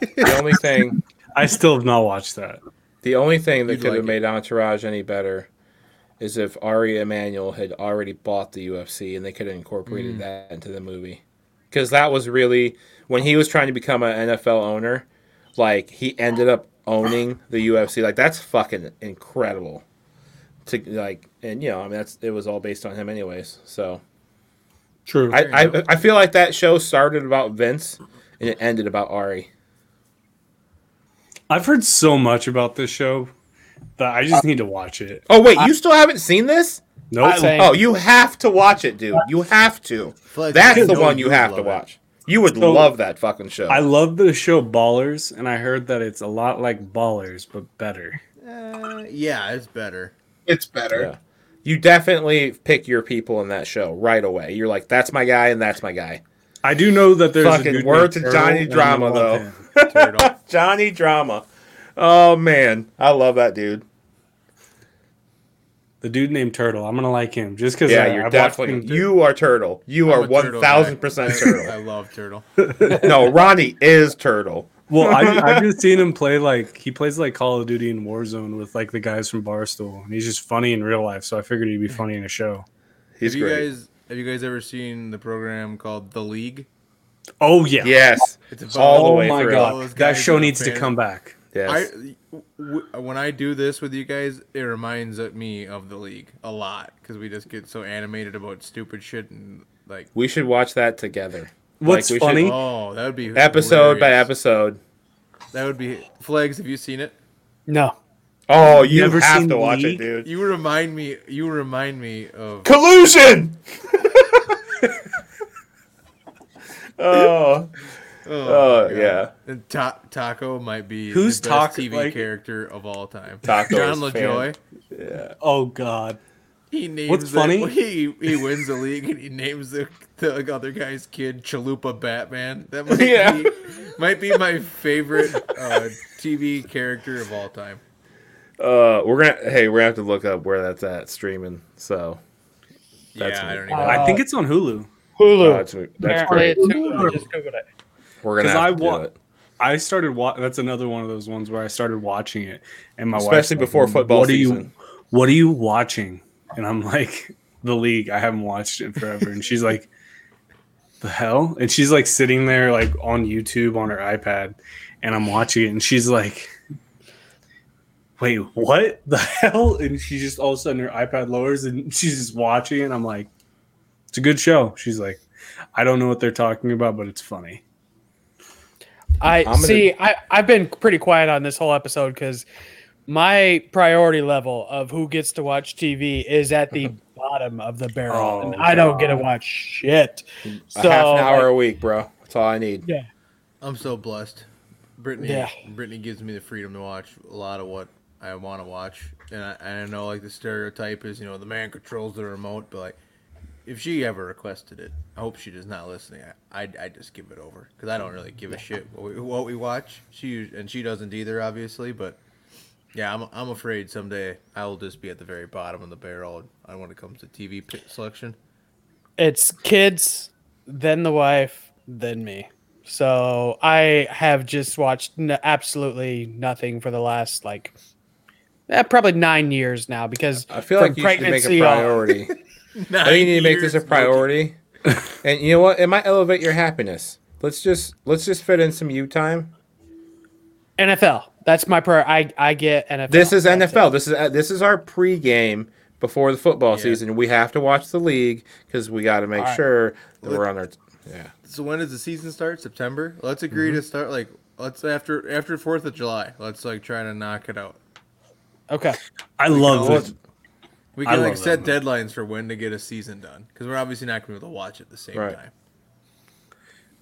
The only thing I still have not watched that. The only thing that You'd could like have it. made Entourage any better is if Ari Emanuel had already bought the UFC and they could have incorporated mm. that into the movie. Because that was really when he was trying to become an NFL owner, like he ended up owning the UFC. Like that's fucking incredible. To like, and you know, I mean, that's it was all based on him, anyways. So True. I, I I feel like that show started about Vince and it ended about Ari. I've heard so much about this show that I just need to watch it. Oh wait, you still haven't seen this? No. Nope. Same. Oh, you have to watch it, dude. You have to. Flegs, That's the one you have to love it. watch. You would So- love that fucking show. I love the show Ballers, and I heard that it's a lot like Ballers, but better. Uh, yeah, it's better. It's better. Yeah. You definitely pick your people in that show right away. You're like, that's my guy, and that's my guy. I do know that there's Fucking a dude word to Johnny Drama, though. Johnny Drama. Oh man, I love that dude. The dude named Turtle. I'm gonna like him just because. Yeah, I, you're I've definitely him do- you are turtle. You I'm are one thousand percent turtle thousand guy. percent I love Turtle. no, Ronnie is turtle. Well, I, I've just seen him play like he plays like Call of Duty and Warzone with like the guys from Barstool, and he's just funny in real life. So I figured he'd be funny in a show. He's have you great. guys have you guys ever seen the program called The League? Oh yeah. yes, It's about all the Oh way my through. god, Those that show needs to come back. yes. I w- when I do this with you guys, it reminds me of the league a lot because we just get so animated about stupid shit and like. we should watch that together. What's we should- funny? Oh, that would be episode by episode. That would be Flegs. Have you seen it? No. Oh, you Never have seen to watch League? it, dude. You remind me. You remind me of. Collusion. Oh. oh, oh my God. yeah. And Ta- Taco might be Who's the best Taco- TV like- character of all time. Taco John is Lajoie. Yeah. Oh god. He names What's the- funny? He he wins the league and he names the the other guy's kid Chalupa Batman. That might Yeah. be might be my favorite uh, TV character of all time. Uh, we're gonna hey, we're gonna have to look up where that's at streaming. So That's yeah, I don't even. I think it's on Hulu. Hulu. uh, that's, that's Apparently great. it's Hulu. I just googled it. We're gonna 'Cause have I to do wa- it, I started wa- that's another one of those ones where I started watching it and my wife's especially like, before football what Are season. you, what are you watching? And I'm like, the league. I haven't watched it forever. And she's like, the hell? And she's like sitting there like on YouTube on her iPad, and I'm watching it, and she's like, wait, what the hell? And she just all of a sudden her iPad lowers and she's just watching it. And I'm like, it's a good show. She's like, I don't know what they're talking about, but it's funny. I I'm gonna- see. I I've been pretty quiet on this whole episode because my priority level of who gets to watch TV is at the bottom of the barrel, Oh, and I don't get to watch shit. a half an hour like, a week, bro. That's all I need. yeah, I'm so blessed. Brittany, Yeah. Brittany gives me the freedom to watch a lot of what I want to watch, and I, and I know like the stereotype is you know the man controls the remote, but like if she ever requested it, I hope she does not listening. I I just give it over because I don't really give a shit what we, what we watch. She and she doesn't either, obviously, but. Yeah, I'm, I'm afraid someday I will just be at the very bottom of the barrel on when it comes to TV selection. it's kids, then the wife, then me. So I have just watched n- absolutely nothing for the last like eh, probably nine years now because I feel like you should make a priority. I think you need to make this a priority. and you know what? It might elevate your happiness. Let's just let's just fit in some you time. NFL. That's my prayer. I I get NFL. This is That's NFL. it. This is uh, this is our pregame before the football Yeah. season. We have to watch the league because we got to make All right. sure that we're on our. Yeah, So when does the season start? September. Let's agree Mm-hmm. to start like let's after after Fourth of July. Let's like try to knock it out. Okay. I love always- it. We can like set that. deadlines for when to get a season done because we're obviously not going to be able to watch it at the same Right. time.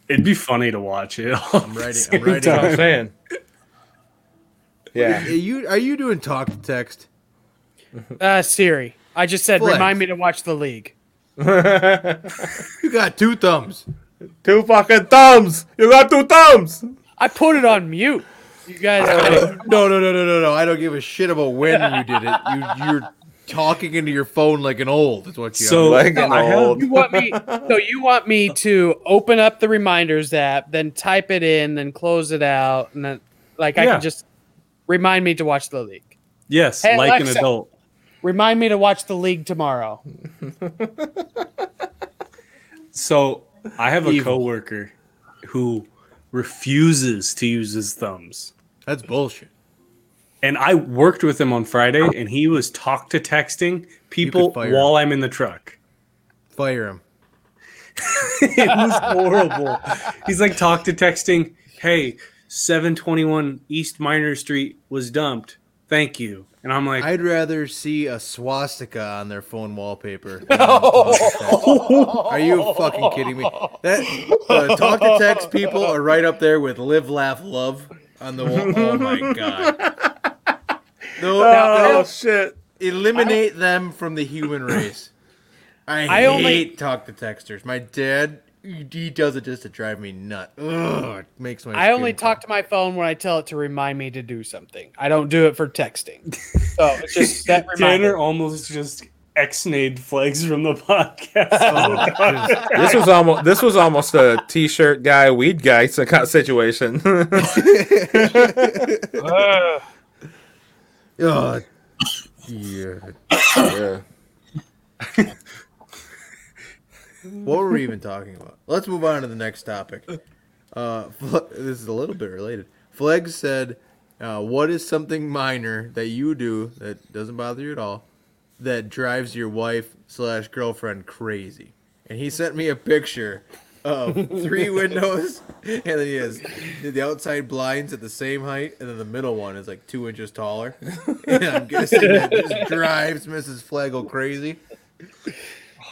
It'd be funny to watch it. all I'm at the writing- I'm writing that's what I'm saying. Yeah, Are you are you doing talk to text? Uh, Siri. I just said Flegs. remind me to watch the league. You got two thumbs. two fucking thumbs. You got two thumbs. I put it on mute. You guys. No, no, no, no, no, no. I don't give a shit about when you did it. You you're talking into your phone like an old. Is what you. So Like an I have- you want me? So you want me to open up the reminders app, then type it in, then close it out, and then like I can just remind me to watch the league. yes, Hey, like an adult. Remind me to watch the league tomorrow. So I have a Evil. coworker who refuses to use his thumbs. That's bullshit. And I worked with him on Friday and he was talk to texting people fire while I'm in the truck. Fire him. it was horrible. He's like talk to texting, "Hey, 721 East Minor Street was dumped. Thank you." And I'm like, I'd rather see a swastika on their phone wallpaper. than talk to text. Are you fucking kidding me? That uh, talk to text people are right up there with live, laugh, love on the wall. Oh my god! No, Oh no, shit. eliminate them from the human race. I, I hate only- talk to texters. My dad, he he does it just to drive me nuts. Ugh, it makes my. I only skin talk to my phone when I tell it to remind me to do something. I don't do it for texting. So it's just that Tanner almost just ex-nayed Flegs from the podcast. Oh, This was almost this was almost a t-shirt guy, weed guy situation. Ugh. Ugh. yeah. yeah. What were we even talking about? Let's move on to the next topic. Uh, Fle- this is a little bit related. Fleg said, uh, "What is something minor that you do that doesn't bother you at all that drives your wife slash girlfriend crazy?" And he sent me a picture of three windows, and then he has the outside blinds at the same height, and then the middle one is like two inches taller. And I'm guessing that just drives Mrs. Flegel crazy.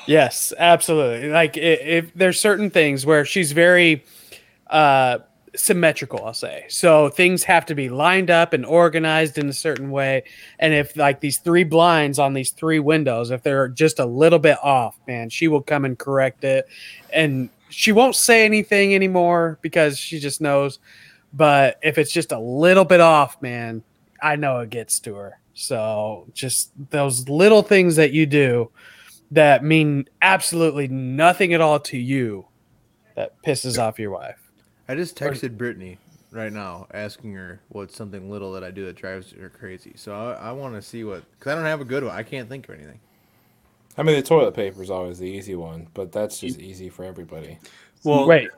Yes, absolutely. Like if there's certain things where she's very uh symmetrical, I'll say. So things have to be lined up and organized in a certain way. And if like these three blinds on these three windows, if they're just a little bit off, man, she will come and correct it. And she won't say anything anymore because she just knows. But if it's just a little bit off, man, I know it gets to her. So just those little things that you do that mean absolutely nothing at all to you that pisses off your wife. I just texted Brittany right now asking her what's something little that I do that drives her crazy. So I, I want to see what because I don't have a good one. I can't think of anything. I mean, the toilet paper is always the easy one, but that's just easy for everybody. Well, Wait,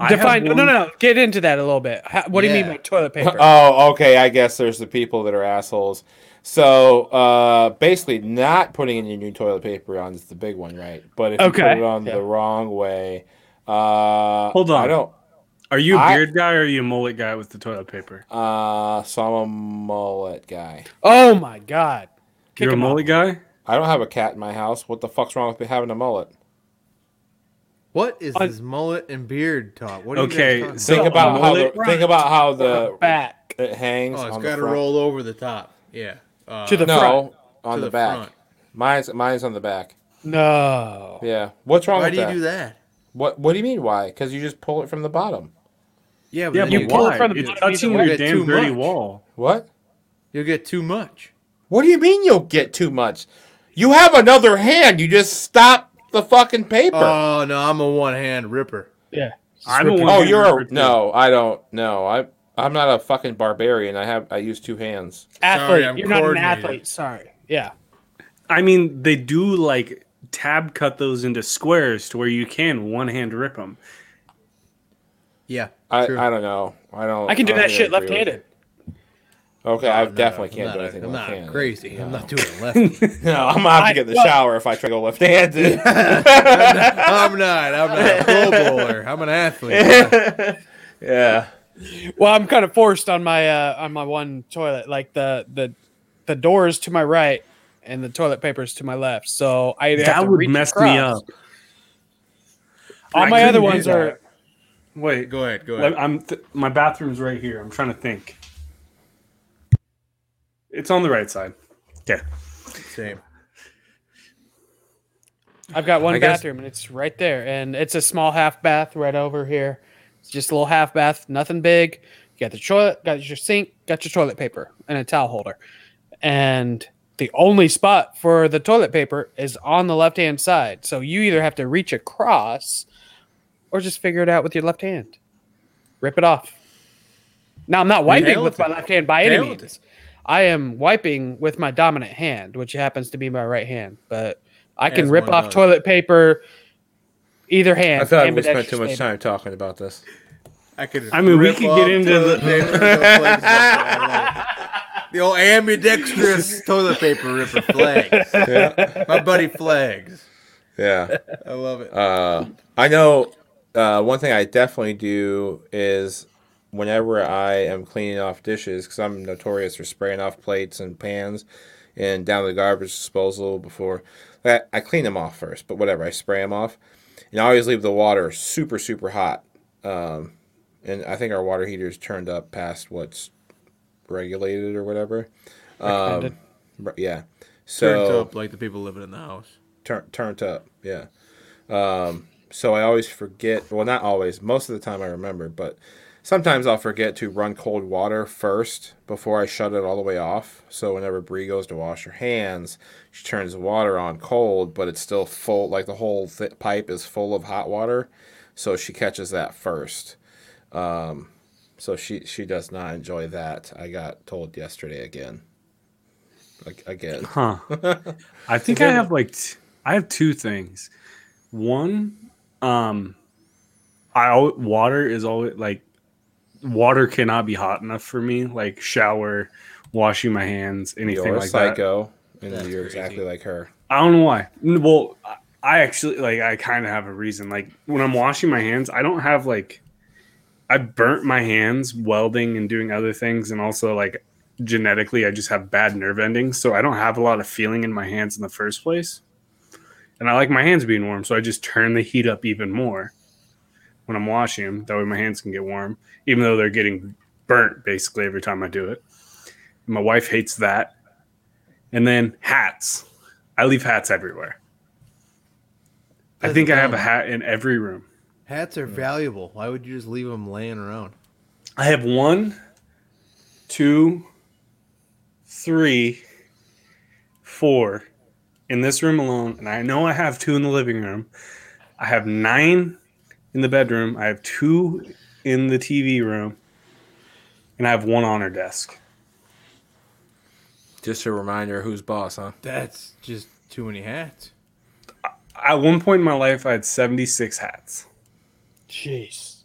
I define. No, no, no. Get into that a little bit. How, what do you mean by toilet paper? Oh, okay. I guess there's the people that are assholes. So uh, basically, not putting in your new toilet paper on is the big one, right? But if you put it on Yeah. the wrong way, uh, Hold on. I don't. Are you a I- beard guy or are you a mullet guy with the toilet paper? Uh, so I'm a mullet guy. oh my god. Kick You're a him off. mullet guy? I don't have a cat in my house. What the fuck's wrong with me having a mullet? What is I- this mullet and beard talk? What are Okay, you so- talking Think about? about how the, think about how the back it hangs. Oh, it's on the got to roll over the top. Yeah. Uh, to the No, front. on to the, the back. front. Mine's mine's on the back. No. Yeah. What's wrong Why with do you that? do that? What What do you mean? Why? Because you just pull it from the bottom. Yeah, but Yeah, but you pull it from the It's bottom touching either your way. damn Too dirty much. wall. What? you'll get too much. What do you mean you'll get too much? You have another hand. You just stop the fucking paper. Oh no, I'm a one hand ripper. Yeah. I'm a rip it. one oh, hand you're a too. no. I don't. No, I I'm not a fucking barbarian. I have I use two hands. Athlete. I'm You're not an athlete. Sorry. Yeah. I mean, they do like tab cut those into squares to where you can one hand rip them. Yeah, I, true. I don't know. I don't. I can do I that shit I agree with left-handed. Okay, No, I no, definitely no, can't I'm do not- anything I'm left not handed. crazy. I'm not doing it left. No, I'm gonna have to get the well- shower if I try to go left handed. I'm not. I'm not a pro bowler. I'm an athlete. yeah. Well, I'm kind of forced on my uh on my one toilet. Like the the the doors to my right and the toilet papers to my left. So I either have That to would reach mess me up. All I my other ones that. are Wait, Go ahead. Go ahead. I'm th- my bathroom's right here. I'm trying to think. It's on the right side. Yeah. Same. I've got one I guess- bathroom and it's right there, and it's a small half bath right over here. It's just a little half bath, nothing big. You got the toilet, got your sink, got your toilet paper, and a towel holder. And the only spot for the toilet paper is on the left hand side. So you either have to reach across or just figure it out with your left hand. Rip it off. Now I'm not wiping with my left hand by any means. I am wiping with my dominant hand, which happens to be my right hand. But I can As rip off does. toilet paper either hand. I feel like we spent too much time talking about this. I could. I mean, we could get into toilet the- paper with no flags left. I love it. The old ambidextrous toilet paper ripper Flegs. Yeah. My buddy Flegs. yeah. I love it. Uh, I know uh, one thing I definitely do is whenever I am cleaning off dishes, because I'm notorious for spraying off plates and pans and down the garbage disposal before. I, I clean them off first, but whatever, I spray them off. And I always leave the water super, super hot. Um, and I think our water heater is turned up past what's regulated or whatever. Um, yeah. So Turns up like the people living in the house. turn turned up. Yeah. Um, so I always forget. Well, not always. Most of the time I remember, but sometimes I'll forget to run cold water first before I shut it all the way off. So whenever Bree goes to wash her hands, she turns the water on cold, but it's still full. Like the whole th- pipe is full of hot water, so she catches that first. Um, so she she does not enjoy that. I got told yesterday again. Ag- Again. Huh. I think I have like t- I have two things. One, um, I water is always like water cannot be hot enough for me. Like shower, washing my hands, anything You're a like that. psycho, and That's you're crazy. exactly like her. I don't know why. Well, I- I actually like I kind of have a reason. Like when I'm washing my hands, I don't have like I burnt my hands welding and doing other things, and also like genetically, I just have bad nerve endings, so I don't have a lot of feeling in my hands in the first place. And I like my hands being warm, so I just turn the heat up even more. When I'm washing them. That way my hands can get warm, even though they're getting burnt basically every time I do it. My wife hates that. And then hats. I leave hats everywhere. I think I have a hat in every room. Hats are valuable. Why would you just leave them laying around? I have one, two, three, four in this room alone, and I know I have two in the living room. I have nine in the bedroom. I have two in the TV room, and I have one on her desk. Just a reminder, who's boss, huh? That's just too many hats. At one point in my life, I had seventy-six hats. Jeez.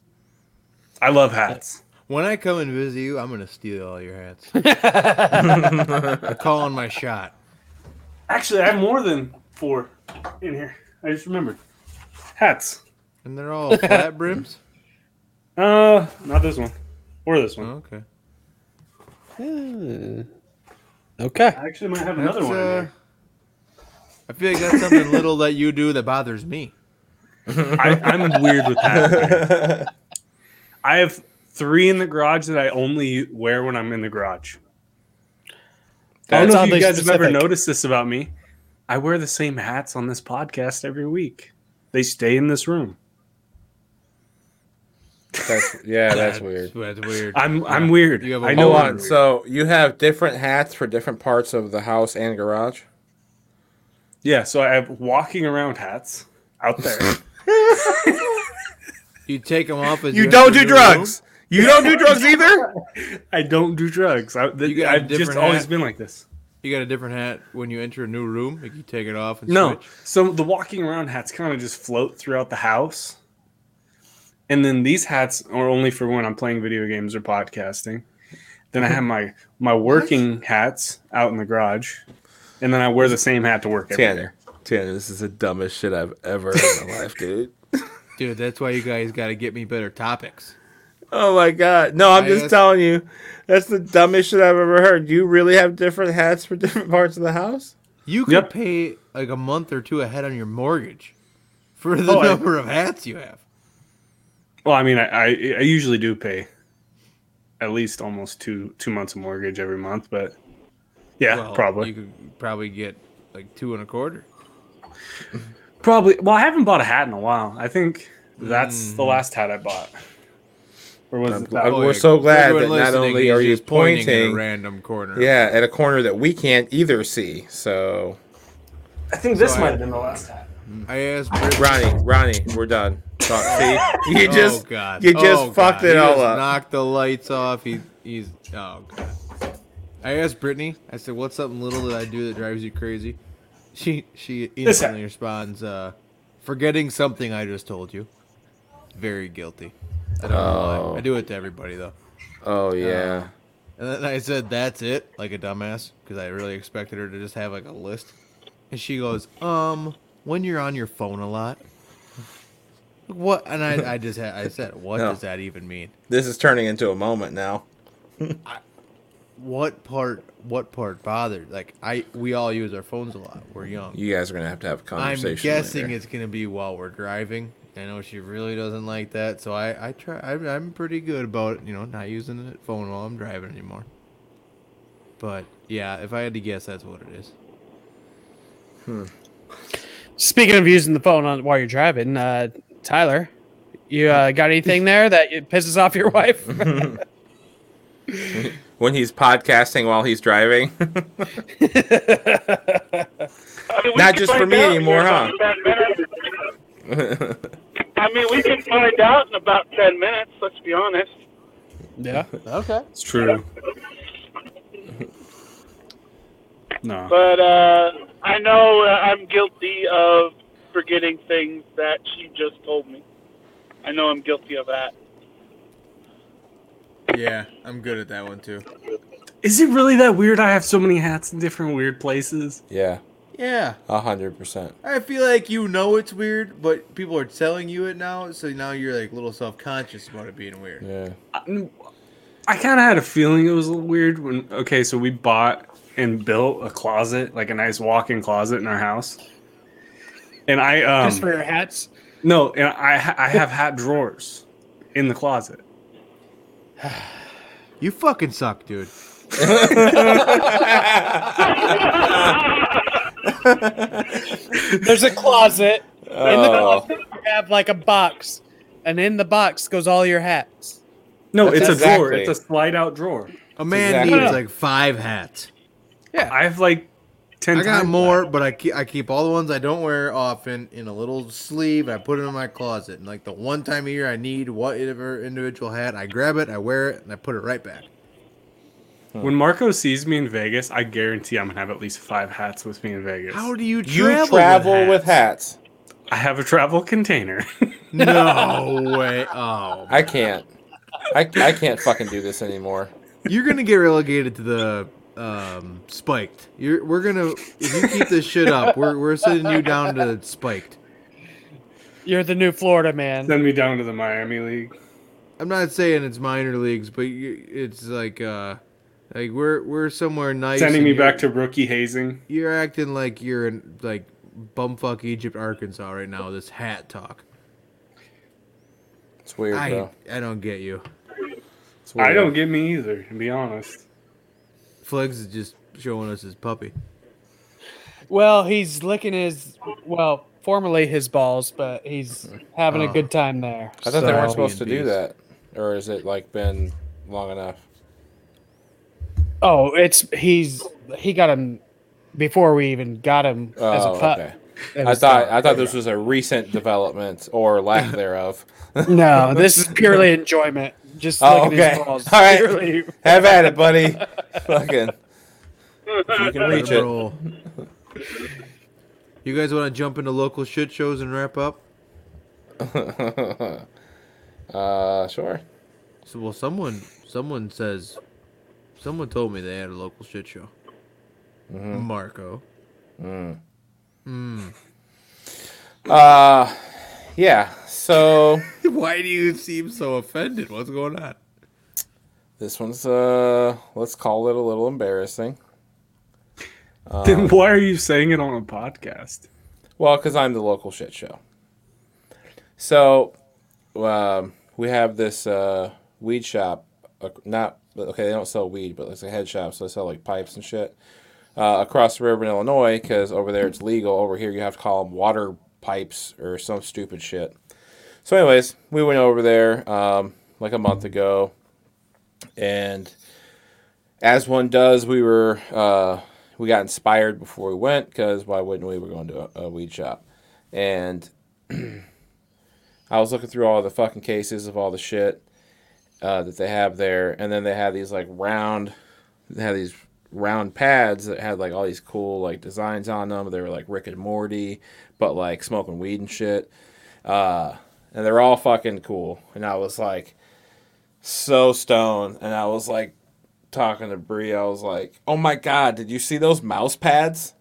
I love hats. When I come and visit you, I'm gonna steal all your hats. I'm calling my shot. Actually, I have more than four in here. I just remembered hats. And they're all flat brims? Uh, not this one, or this one. Oh, okay. Okay. I actually might have another That's, one. in uh. I feel like that's something little that you do that bothers me. I, I'm weird with that. I have three in the garage that I only wear when I'm in the garage. I don't know if you oddly guys have ever noticed this about me. I wear the same hats on this podcast every week. They stay in this room. That's yeah, that's weird. That's weird. I'm I'm weird. You have a I know. Hold Hold on. So you have different hats for different parts of the house and garage. Yeah, so I have walking around hats out there. You take them off as You don't do new drugs. You don't do drugs either. I don't do drugs. I, You got a I've just different always been like this. You got a different hat when you enter a new room. Like you take it off and No. switch. So the walking around hats kind of just float throughout the house. And then these hats are only for when I'm playing video games or podcasting. Then I have my my working hats out in the garage. And then I wear the same hat to work every day. Tanner, Tanner, this is the dumbest shit I've ever heard in my life, dude. Dude, that's why you guys got to get me better topics. Oh my god. No, I'm I just asked- telling you. That's the dumbest shit I've ever heard. You really have different hats for different parts of the house? You could Yep. pay like a month or two ahead on your mortgage for the Oh, I- number of hats you have. Well, I mean, I, I I usually do pay at least almost two two months of mortgage every month, but yeah, Well, probably. You could probably get like two and a quarter. Probably. Well, I haven't bought a hat in a while. I think hmm. that's the last hat I bought. Or was it that Oh, we're yeah, so glad everyone that not only are you just pointing at pointing- a random corner. Yeah, at a corner that we can't either see. So, I think this So I- might have been the last hat. I asked Britt- Ronnie, Ronnie, we're done. Talk, see, you just oh god, you just Oh, fucked God. it He all just up. Knocked the lights off. He he's oh god. I asked Brittany. I said, "What's something little that I do that drives you crazy?" She she instantly responds, uh, "Forgetting something I just told you." Very guilty. I don't know Oh. why. I do it to everybody though. Oh yeah. And then I said, "That's it," like a dumbass, because I really expected her to just have like a list. And she goes, "Um, when you're on your phone a lot." What? And I, I just had, I said, "What No. does that even mean?" This is turning into a moment now. What part? What part bothered? Like I, we all use our phones a lot. We're young. You guys are gonna have to have conversation. I'm guessing later. it's gonna be while we're driving. I know she really doesn't like that, so I, I try. I'm, I'm pretty good about you know not using the phone while I'm driving anymore. But yeah, if I had to guess, that's what it is. Hmm. Speaking of using the phone on while you're driving, uh, Tyler, you uh, got anything there that pisses off your wife? when he's podcasting while he's driving. I mean, Not just for me anymore, huh? I mean, we can find out in about 10 minutes, let's be honest. yeah. Okay. It's true. No. But uh, I know uh, I'm guilty of forgetting things that she just told me. I know I'm guilty of that. Yeah, I'm good at that one too. Is it really that weird? I have so many hats in different weird places. yeah, Yeah, a hundred percent. I feel like you know it's weird, but people are telling you it now, so now you're like a little self conscious about it being weird. Yeah. I, I kind of had a feeling it was a little weird when. Okay, so we bought and built a closet, like a nice walk-in closet in our house, and I um Just for your hats. No, and I I have hat drawers in the closet. You fucking suck, dude. There's a closet. In the Oh. closet, you have like a box, and in the box goes all your hats. No, That's it's a drawer. It's a slide out drawer. A man exactly- needs like five hats. I have like ten. I got times more, but I keep I keep all the ones I don't wear often in a little sleeve. I put it in my closet, and like the one time a year I need whatever individual hat, I grab it, I wear it, and I put it right back. When Marco sees me in Vegas, I guarantee I'm gonna have at least five hats with me in Vegas. How do you You travel? travel with hats. I have a travel container. No way! Oh, I can't. I, I can't fucking do this anymore. you're gonna get relegated to the um, spiked. You're we're gonna if you keep this shit up, we're we're sending you down to spiked. You're the new Florida man. Send me down to the Miami League. I'm not saying it's minor leagues, but you, it's like uh, like we're we're somewhere nice. Sending me back to rookie hazing. You're acting like you're in like bumfuck Egypt, Arkansas right now. This hat talk. It's weird, I bro. I don't get you. I don't get me either, to be honest. Flegs is just showing us his puppy. Well, he's licking his well, formerly his balls, but he's having a Oh. good time there. I thought they weren't supposed to do that, or is it like been long enough? Oh, it's he's he got him before we even got him as a Oh, pup. okay. I thought. I thought this was a recent development or lack thereof. No, this is purely enjoyment. Just Oh, licking okay. his balls. All right. Purely- Have at it, buddy. Fucking. You can reach it. Roll. You guys want to jump into local shit shows and wrap up? uh, sure. So, well, someone someone says, someone told me they had a local shit show. Marco. Uh, yeah. So Why do you seem so offended? What's going on? this one's uh, let's call it a little embarrassing. then why are you saying it on a podcast? Well, because I'm the local shit show. So, um, we have this uh, weed shop. Uh, not okay. They don't sell weed, but it's a head shop, so they sell like pipes and shit. Uh, across the river in Illinois, because over there it's legal. Over here, you have to call them water pipes or some stupid shit. So, anyways, we went over there um, like a month ago, and as one does, we were uh, we got inspired before we went because why wouldn't we? We're going to a, a weed shop, and I was looking through all the fucking cases of all the shit uh, that they have there, and then they had these like round, they had these round pads that had like all these cool like designs on them. They were like Rick and Morty, but like smoking weed and shit. Uh, and they're all fucking cool. And I was like so stoned, and I was like talking to Bree, I was like, "Oh my god, did you see those mouse pads?"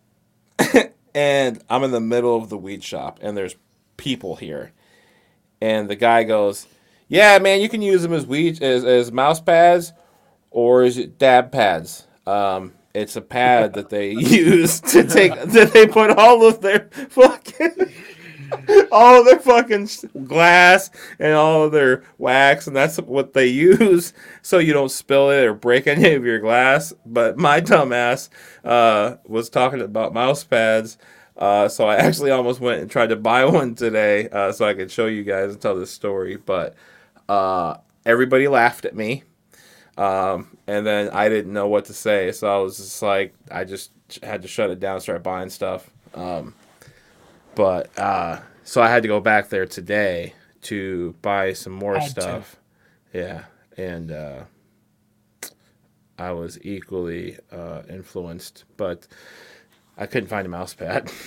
and I'm in the middle of the weed shop, and there's people here, and the guy goes, "Yeah, man, you can use them as weed as as mouse pads, or is it dab pads? Um, it's a pad that they use to take that they put all of their fucking." all their fucking glass and all their wax, and that's what they use so you don't spill it or break any of your glass. But my dumbass uh, was talking about mouse pads. Uh, so I actually almost went and tried to buy one today uh, so I could show you guys and tell this story. But uh, everybody laughed at me. Um, and then I didn't know what to say. So I was just like, I just had to shut it down, start buying stuff. Um, but uh, so I had to go back there today to buy some more Had to. stuff. Yeah, and uh, I was equally uh, influenced, but I couldn't find a mouse pad.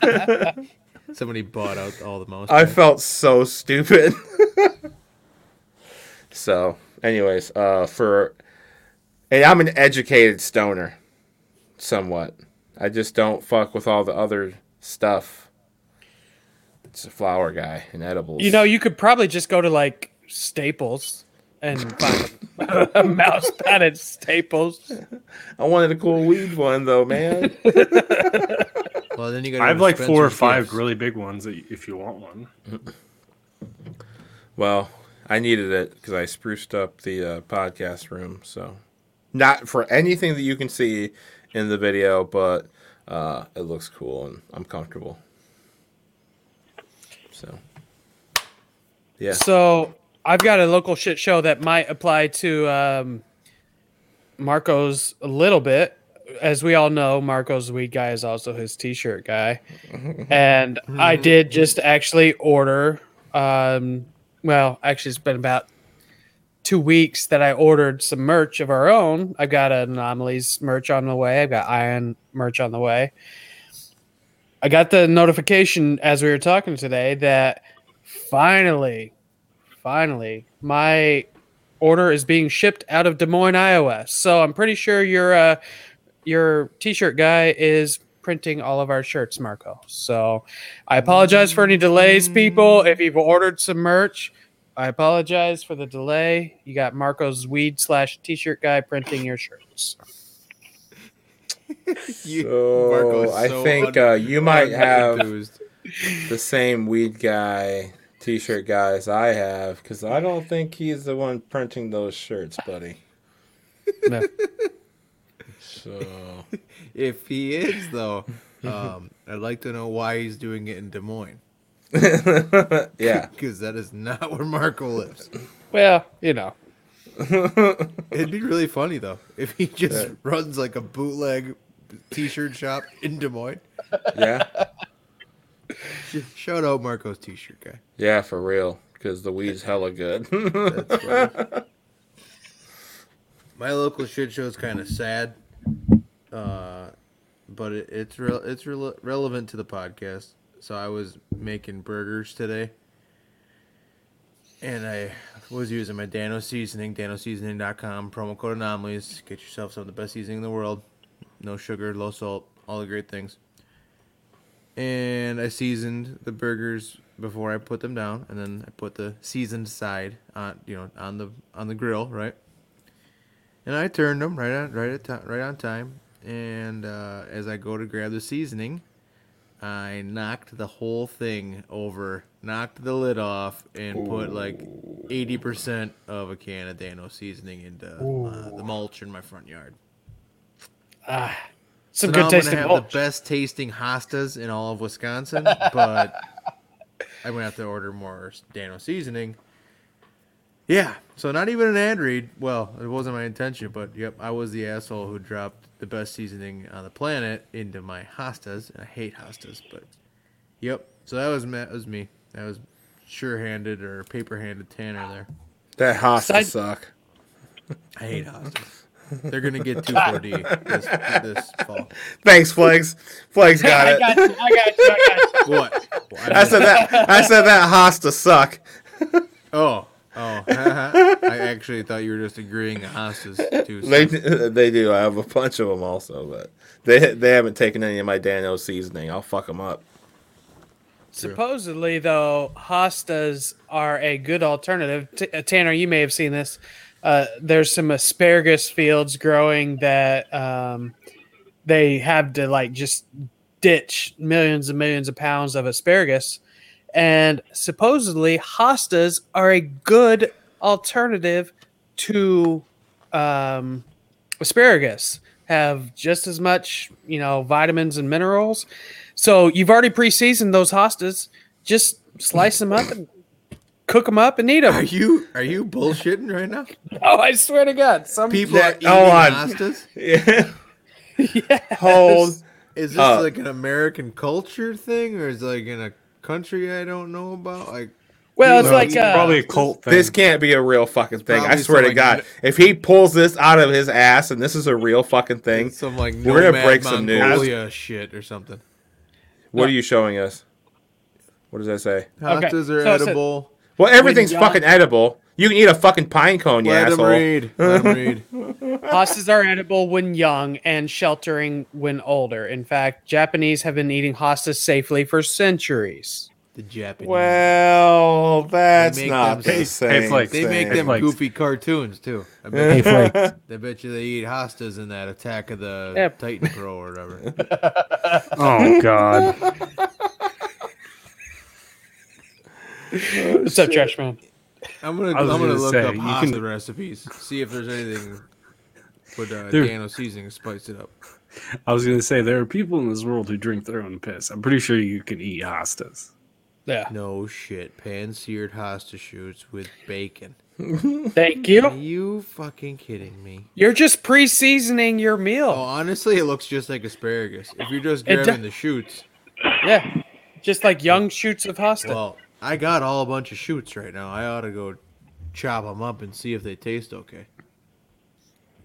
Somebody bought out all the mouse. I felt so stupid. so, anyways, uh, for and I'm an educated stoner, somewhat. I just don't fuck with all the other stuff. It's a flower guy and edibles. You know, you could probably just go to like Staples and find a mouse pad at Staples. I wanted a cool weed one though, man. well, Well, then you got. I have like four or five really big ones that y- if you want one. Well, I needed it because I spruced up the uh, podcast room. So, not for anything that you can see in the video, but uh, it looks cool and I'm comfortable. So, yeah. So I've got a local shit show that might apply to um, Marco's a little bit. As we all know, Marco's weed guy is also his t-shirt guy, and I did just actually order. Um, well, actually, it's been about two weeks that I ordered some merch of our own. I've got anomalies merch on the way. I've got iron merch on the way. I got the notification as we were talking today that finally, finally, my order is being shipped out of Des Moines, Iowa. So I'm pretty sure your uh, your t-shirt guy is printing all of our shirts, Marco. So I apologize for any delays, people. If you've ordered some merch, I apologize for the delay. You got Marco's weed slash t-shirt guy printing your shirts. So, I think uh, you might have the same weed guy t-shirt guy as I have because I don't think he's the one printing those shirts, buddy. No. So If he is though, um, I'd like to know why he's doing it in Des Moines yeah, because that is not where Marco lives. Well, you know. It'd be really funny though if he just Yeah. runs like a bootleg t-shirt shop in Des Moines. yeah, Shout out Marco's t-shirt guy. yeah, for real. Because the weed's hella good. That's. My local shit show is kind of sad, uh, but it, it's real. It's rel relevant to the podcast. So I was making burgers today, and I was using my Dano seasoning, DanoSeasoning.com promo code anomalies. Get yourself some of the best seasoning in the world. No sugar, low salt, all the great things. And I seasoned the burgers before I put them down, and then I put the seasoned side on, you know, on the on the grill, right? And I turned them right on right at right on time. And uh, as I go to grab the seasoning, I knocked the whole thing over, knocked the lid off, and put like eighty percent of a can of Dano seasoning into uh, the mulch in my front yard. Ah, So some now good I'm gonna have mulch. the best tasting hostas in all of Wisconsin, but I'm gonna have to order more Dano seasoning. Yeah, so not even an ad read. Well, it wasn't my intention, but yep, I was the asshole who dropped the best seasoning on the planet into my hostas, I hate hostas, but yep. So that was me. That was me. That was sure-handed or paper-handed Tanner there. that hosta Side- suck. I hate hostas. They're gonna get 2,4-D this, this fall. Thanks, Flegs. Flegs got I it. got you. I got you. I got you. What? Well, I said that. I said that hosta suck. Oh, oh! I actually thought you were just agreeing that hostas too. They they do. I have a bunch of them also, but they they haven't taken any of my Dano seasoning. I'll fuck them up. Supposedly, though, hostas are a good alternative. T- uh, Tanner, you may have seen this. Uh, there's some asparagus fields growing that um, they have to like just ditch millions and millions of pounds of asparagus, and supposedly hostas are a good alternative to um, asparagus. Have just as much, you know, vitamins and minerals. So you've already pre-seasoned those hostas. Just slice them up and cook them up and eat them. Are you are you bullshitting right now? Oh, I swear to God, some People Yeah, are eating hold on. hostas. Yeah. Hold. Is this Uh, like an American culture thing, or is it like in a country I don't know about? Like, well, it's No, like it's uh, Probably a cult thing. This can't be a real fucking thing. I swear to some, God. like, If he pulls this out of his ass and this is a real fucking thing, some like We're gonna nomad break some news. Mongolia shit or something. what are you showing us? What does that say? Okay, Hostas are so it's a- edible. Well, everything's fucking edible. You can eat a fucking pine cone, you Let him asshole. read. Let him read. hostas are edible when young and sheltering when older. In fact, Japanese have been eating hostas safely for centuries. The Japanese. Well, that's make not them- the Hey, same. Flegs. they make them Flegs. goofy cartoons too. I bet, Hey, Flegs. I bet you they eat hostas in that Attack of the Yep. Titan Pro or whatever. Oh God. What's up, Trash Man? I'm gonna I was I'm gonna gonna look say, up you pasta can- recipes, see if there's anything with uh, There- Dano seasoning to spice it up. I was gonna say there are people in this world who drink their own piss. I'm pretty sure you can eat hostas. Yeah. No shit, pan seared hosta shoots with bacon. Thank Are you. you fucking kidding me? You're just pre-seasoning your meal. Oh, honestly, it looks just like asparagus. If you're just It do- grabbing the shoots, Yeah. Just like young shoots of hosta. well, I got all a bunch of shoots right now. I ought to go chop them up and see if they taste okay.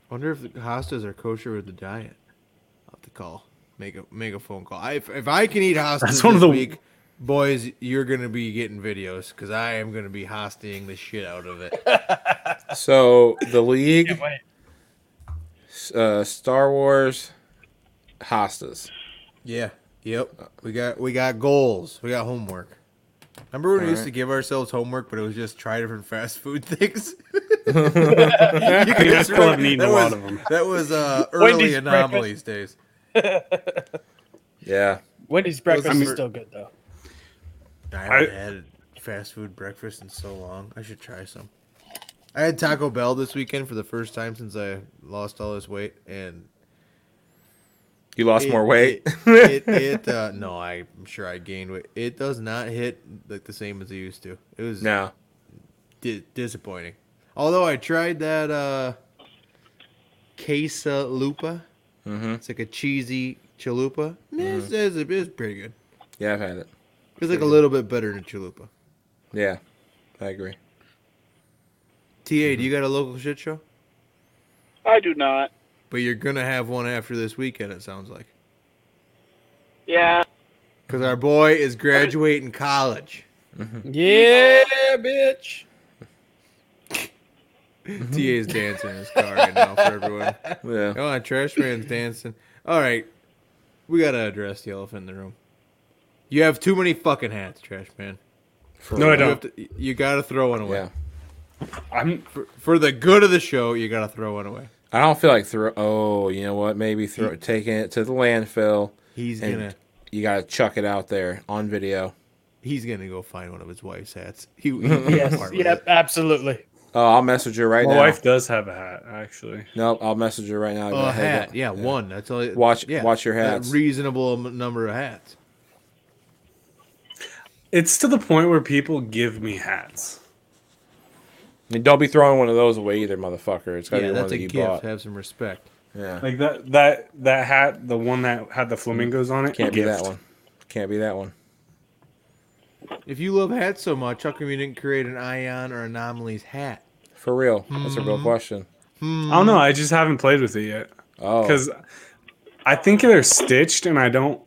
Wonder if the hostas are kosher with the diet. I'll have to call, make a make a phone call. I, if, if I can eat hostas That's this one of the- week, boys, you're gonna be getting videos because I am gonna be hosting the shit out of it. So the league, uh, Star Wars, hostas. Yeah. Yep. We got we got goals. We got homework. Remember when we used Alright. to give ourselves homework, but it was just try different fast food things. I think I still haven't eaten that a was, lot of them. That was uh, early Wendy's anomalies days. Yeah. Wendy's breakfast I is still good though. I haven't had fast food breakfast in so long. I should try some. I had Taco Bell this weekend for the first time since I lost all this weight, and You lost it- more weight. It, it, it uh, no, I'm sure I gained weight. It does not hit like the same as it used to. It was no. di- disappointing. Although I tried that uh Quesalupa. Mm-hmm. It's like a cheesy chalupa. It's, it's, it's pretty good. Yeah, I've had it. It's like a little bit better than chalupa. Yeah, I agree. TA, do you got a local shit show? I do not. But you're gonna have one after this weekend. It sounds like Yeah. because our boy is graduating college. Yeah, bitch. TA's dancing in his car right now for everyone. Yeah. Oh, and trash man's dancing. All right, we gotta address the elephant in the room. You have too many fucking hats, trash man. For No, I real. You, don't. have to, you gotta throw one away. Yeah. I'm For, for the good of the show, you gotta throw one away. I don't feel like throw. Oh, you know what? Maybe throw taking it to the landfill. He's And gonna you gotta chuck it out there on video. he's gonna go find one of his wife's hats. He, he Yes. Yep. it. Absolutely. Oh, I'll message her right my now. wife does have a hat actually. No, I'll message her right now. Oh, a hat. go- Yeah, one. That's all. Watch- yeah, watch your that hats. reasonable number of hats. It's to the point where people give me hats. And don't be throwing one of those away either, motherfucker. It's gotta Yeah, be one that's that a you gift. bought. Have some respect. Yeah, Like that that that hat, the one that had the flamingos on it. can't be gift. that one. Can't be that one. If you love hats so much, how come you didn't create an Ion or Anomalies hat? For real. That's a Mm-hmm. real question. I don't know. I just haven't played with it yet Oh, because I think they're stitched, and I don't.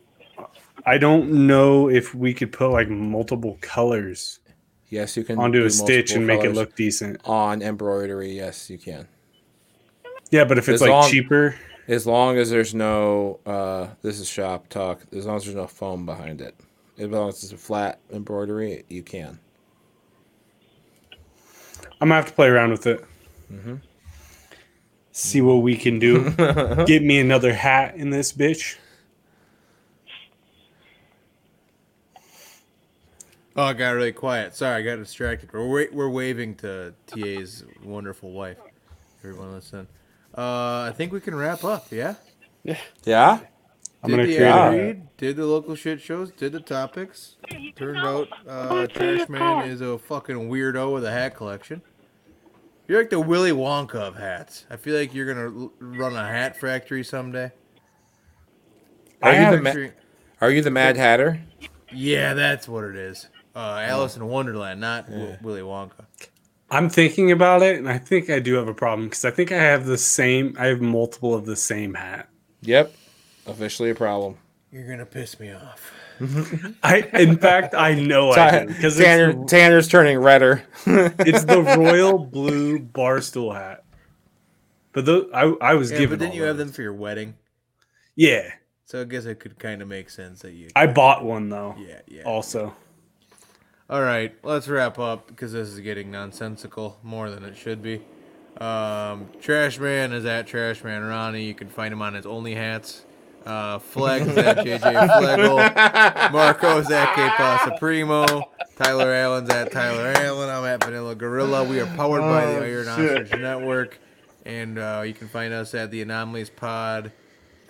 I don't know if we could put like multiple colors yes, you can onto do a stitch and make it look decent. on embroidery. Yes, you can. Yeah, but if it's As like long- cheaper, As long as there's no, uh, this is shop talk. As long as there's no foam behind it, as long as it's a flat embroidery, you can. I'm gonna have to play around with it. Mm-hmm. See what we can do. Get me another hat in this bitch. Oh, I got really quiet. Sorry, I got distracted. We're wa- we're waving to TA's wonderful wife. Everyone listen. Uh, I think we can wrap up. Yeah. Yeah. I'm did gonna the create a read, did the local shit shows, did the topics. Turned out uh, Trash Man is a fucking weirdo with a hat collection. You're like the Willy Wonka of hats. I feel like you're gonna l- run a hat factory someday. Are you the have- ma- Are you the Mad Hatter? Yeah, that's what it is. Uh, Alice in Wonderland, not w- Willy Wonka. I'm thinking about it, and I think I do have a problem because I think I have the same. I have multiple of the same hat. Yep. Officially a problem. You're gonna piss me off. I, in fact, I know I do because Tanner, it's, Tanner's turning redder. it's the royal blue barstool hat. But those, I, I was Yeah, given. but then all you have them for your wedding, Yeah, so I guess it could kind of make sense that you. I bought one though. yeah, yeah. Also, All right, let's wrap up because this is getting nonsensical more than it should be. Um, Trashman is at Trashman Ronnie. You can find him on his Only Hats. Uh, Flegs is at JJ Flegel. Marco's at K Pasta Primo. Tyler Allen's at Tyler Allen. I'm at Vanilla Gorilla. We are powered by the Oh, Iron shit. Ostrich Network. And uh, you can find us at the Anomalies Pod.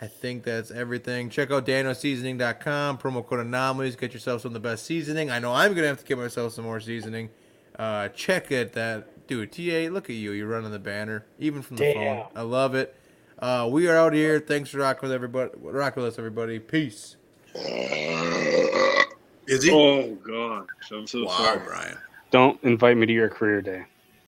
I think that's everything. Check out danoseasoning.com. Promo code anomalies. Get yourself some of the best seasoning. I know I'm going to have to get myself some more seasoning. Uh, check it. That Dude, TA, look at you. You're running the banner, even from the Damn. phone. I love it. Uh, we are out here. Thanks for rocking with everybody. Rock with us, everybody. Peace. Is he? Oh gosh, I'm so wow, sorry. Brian. Don't invite me to your career day.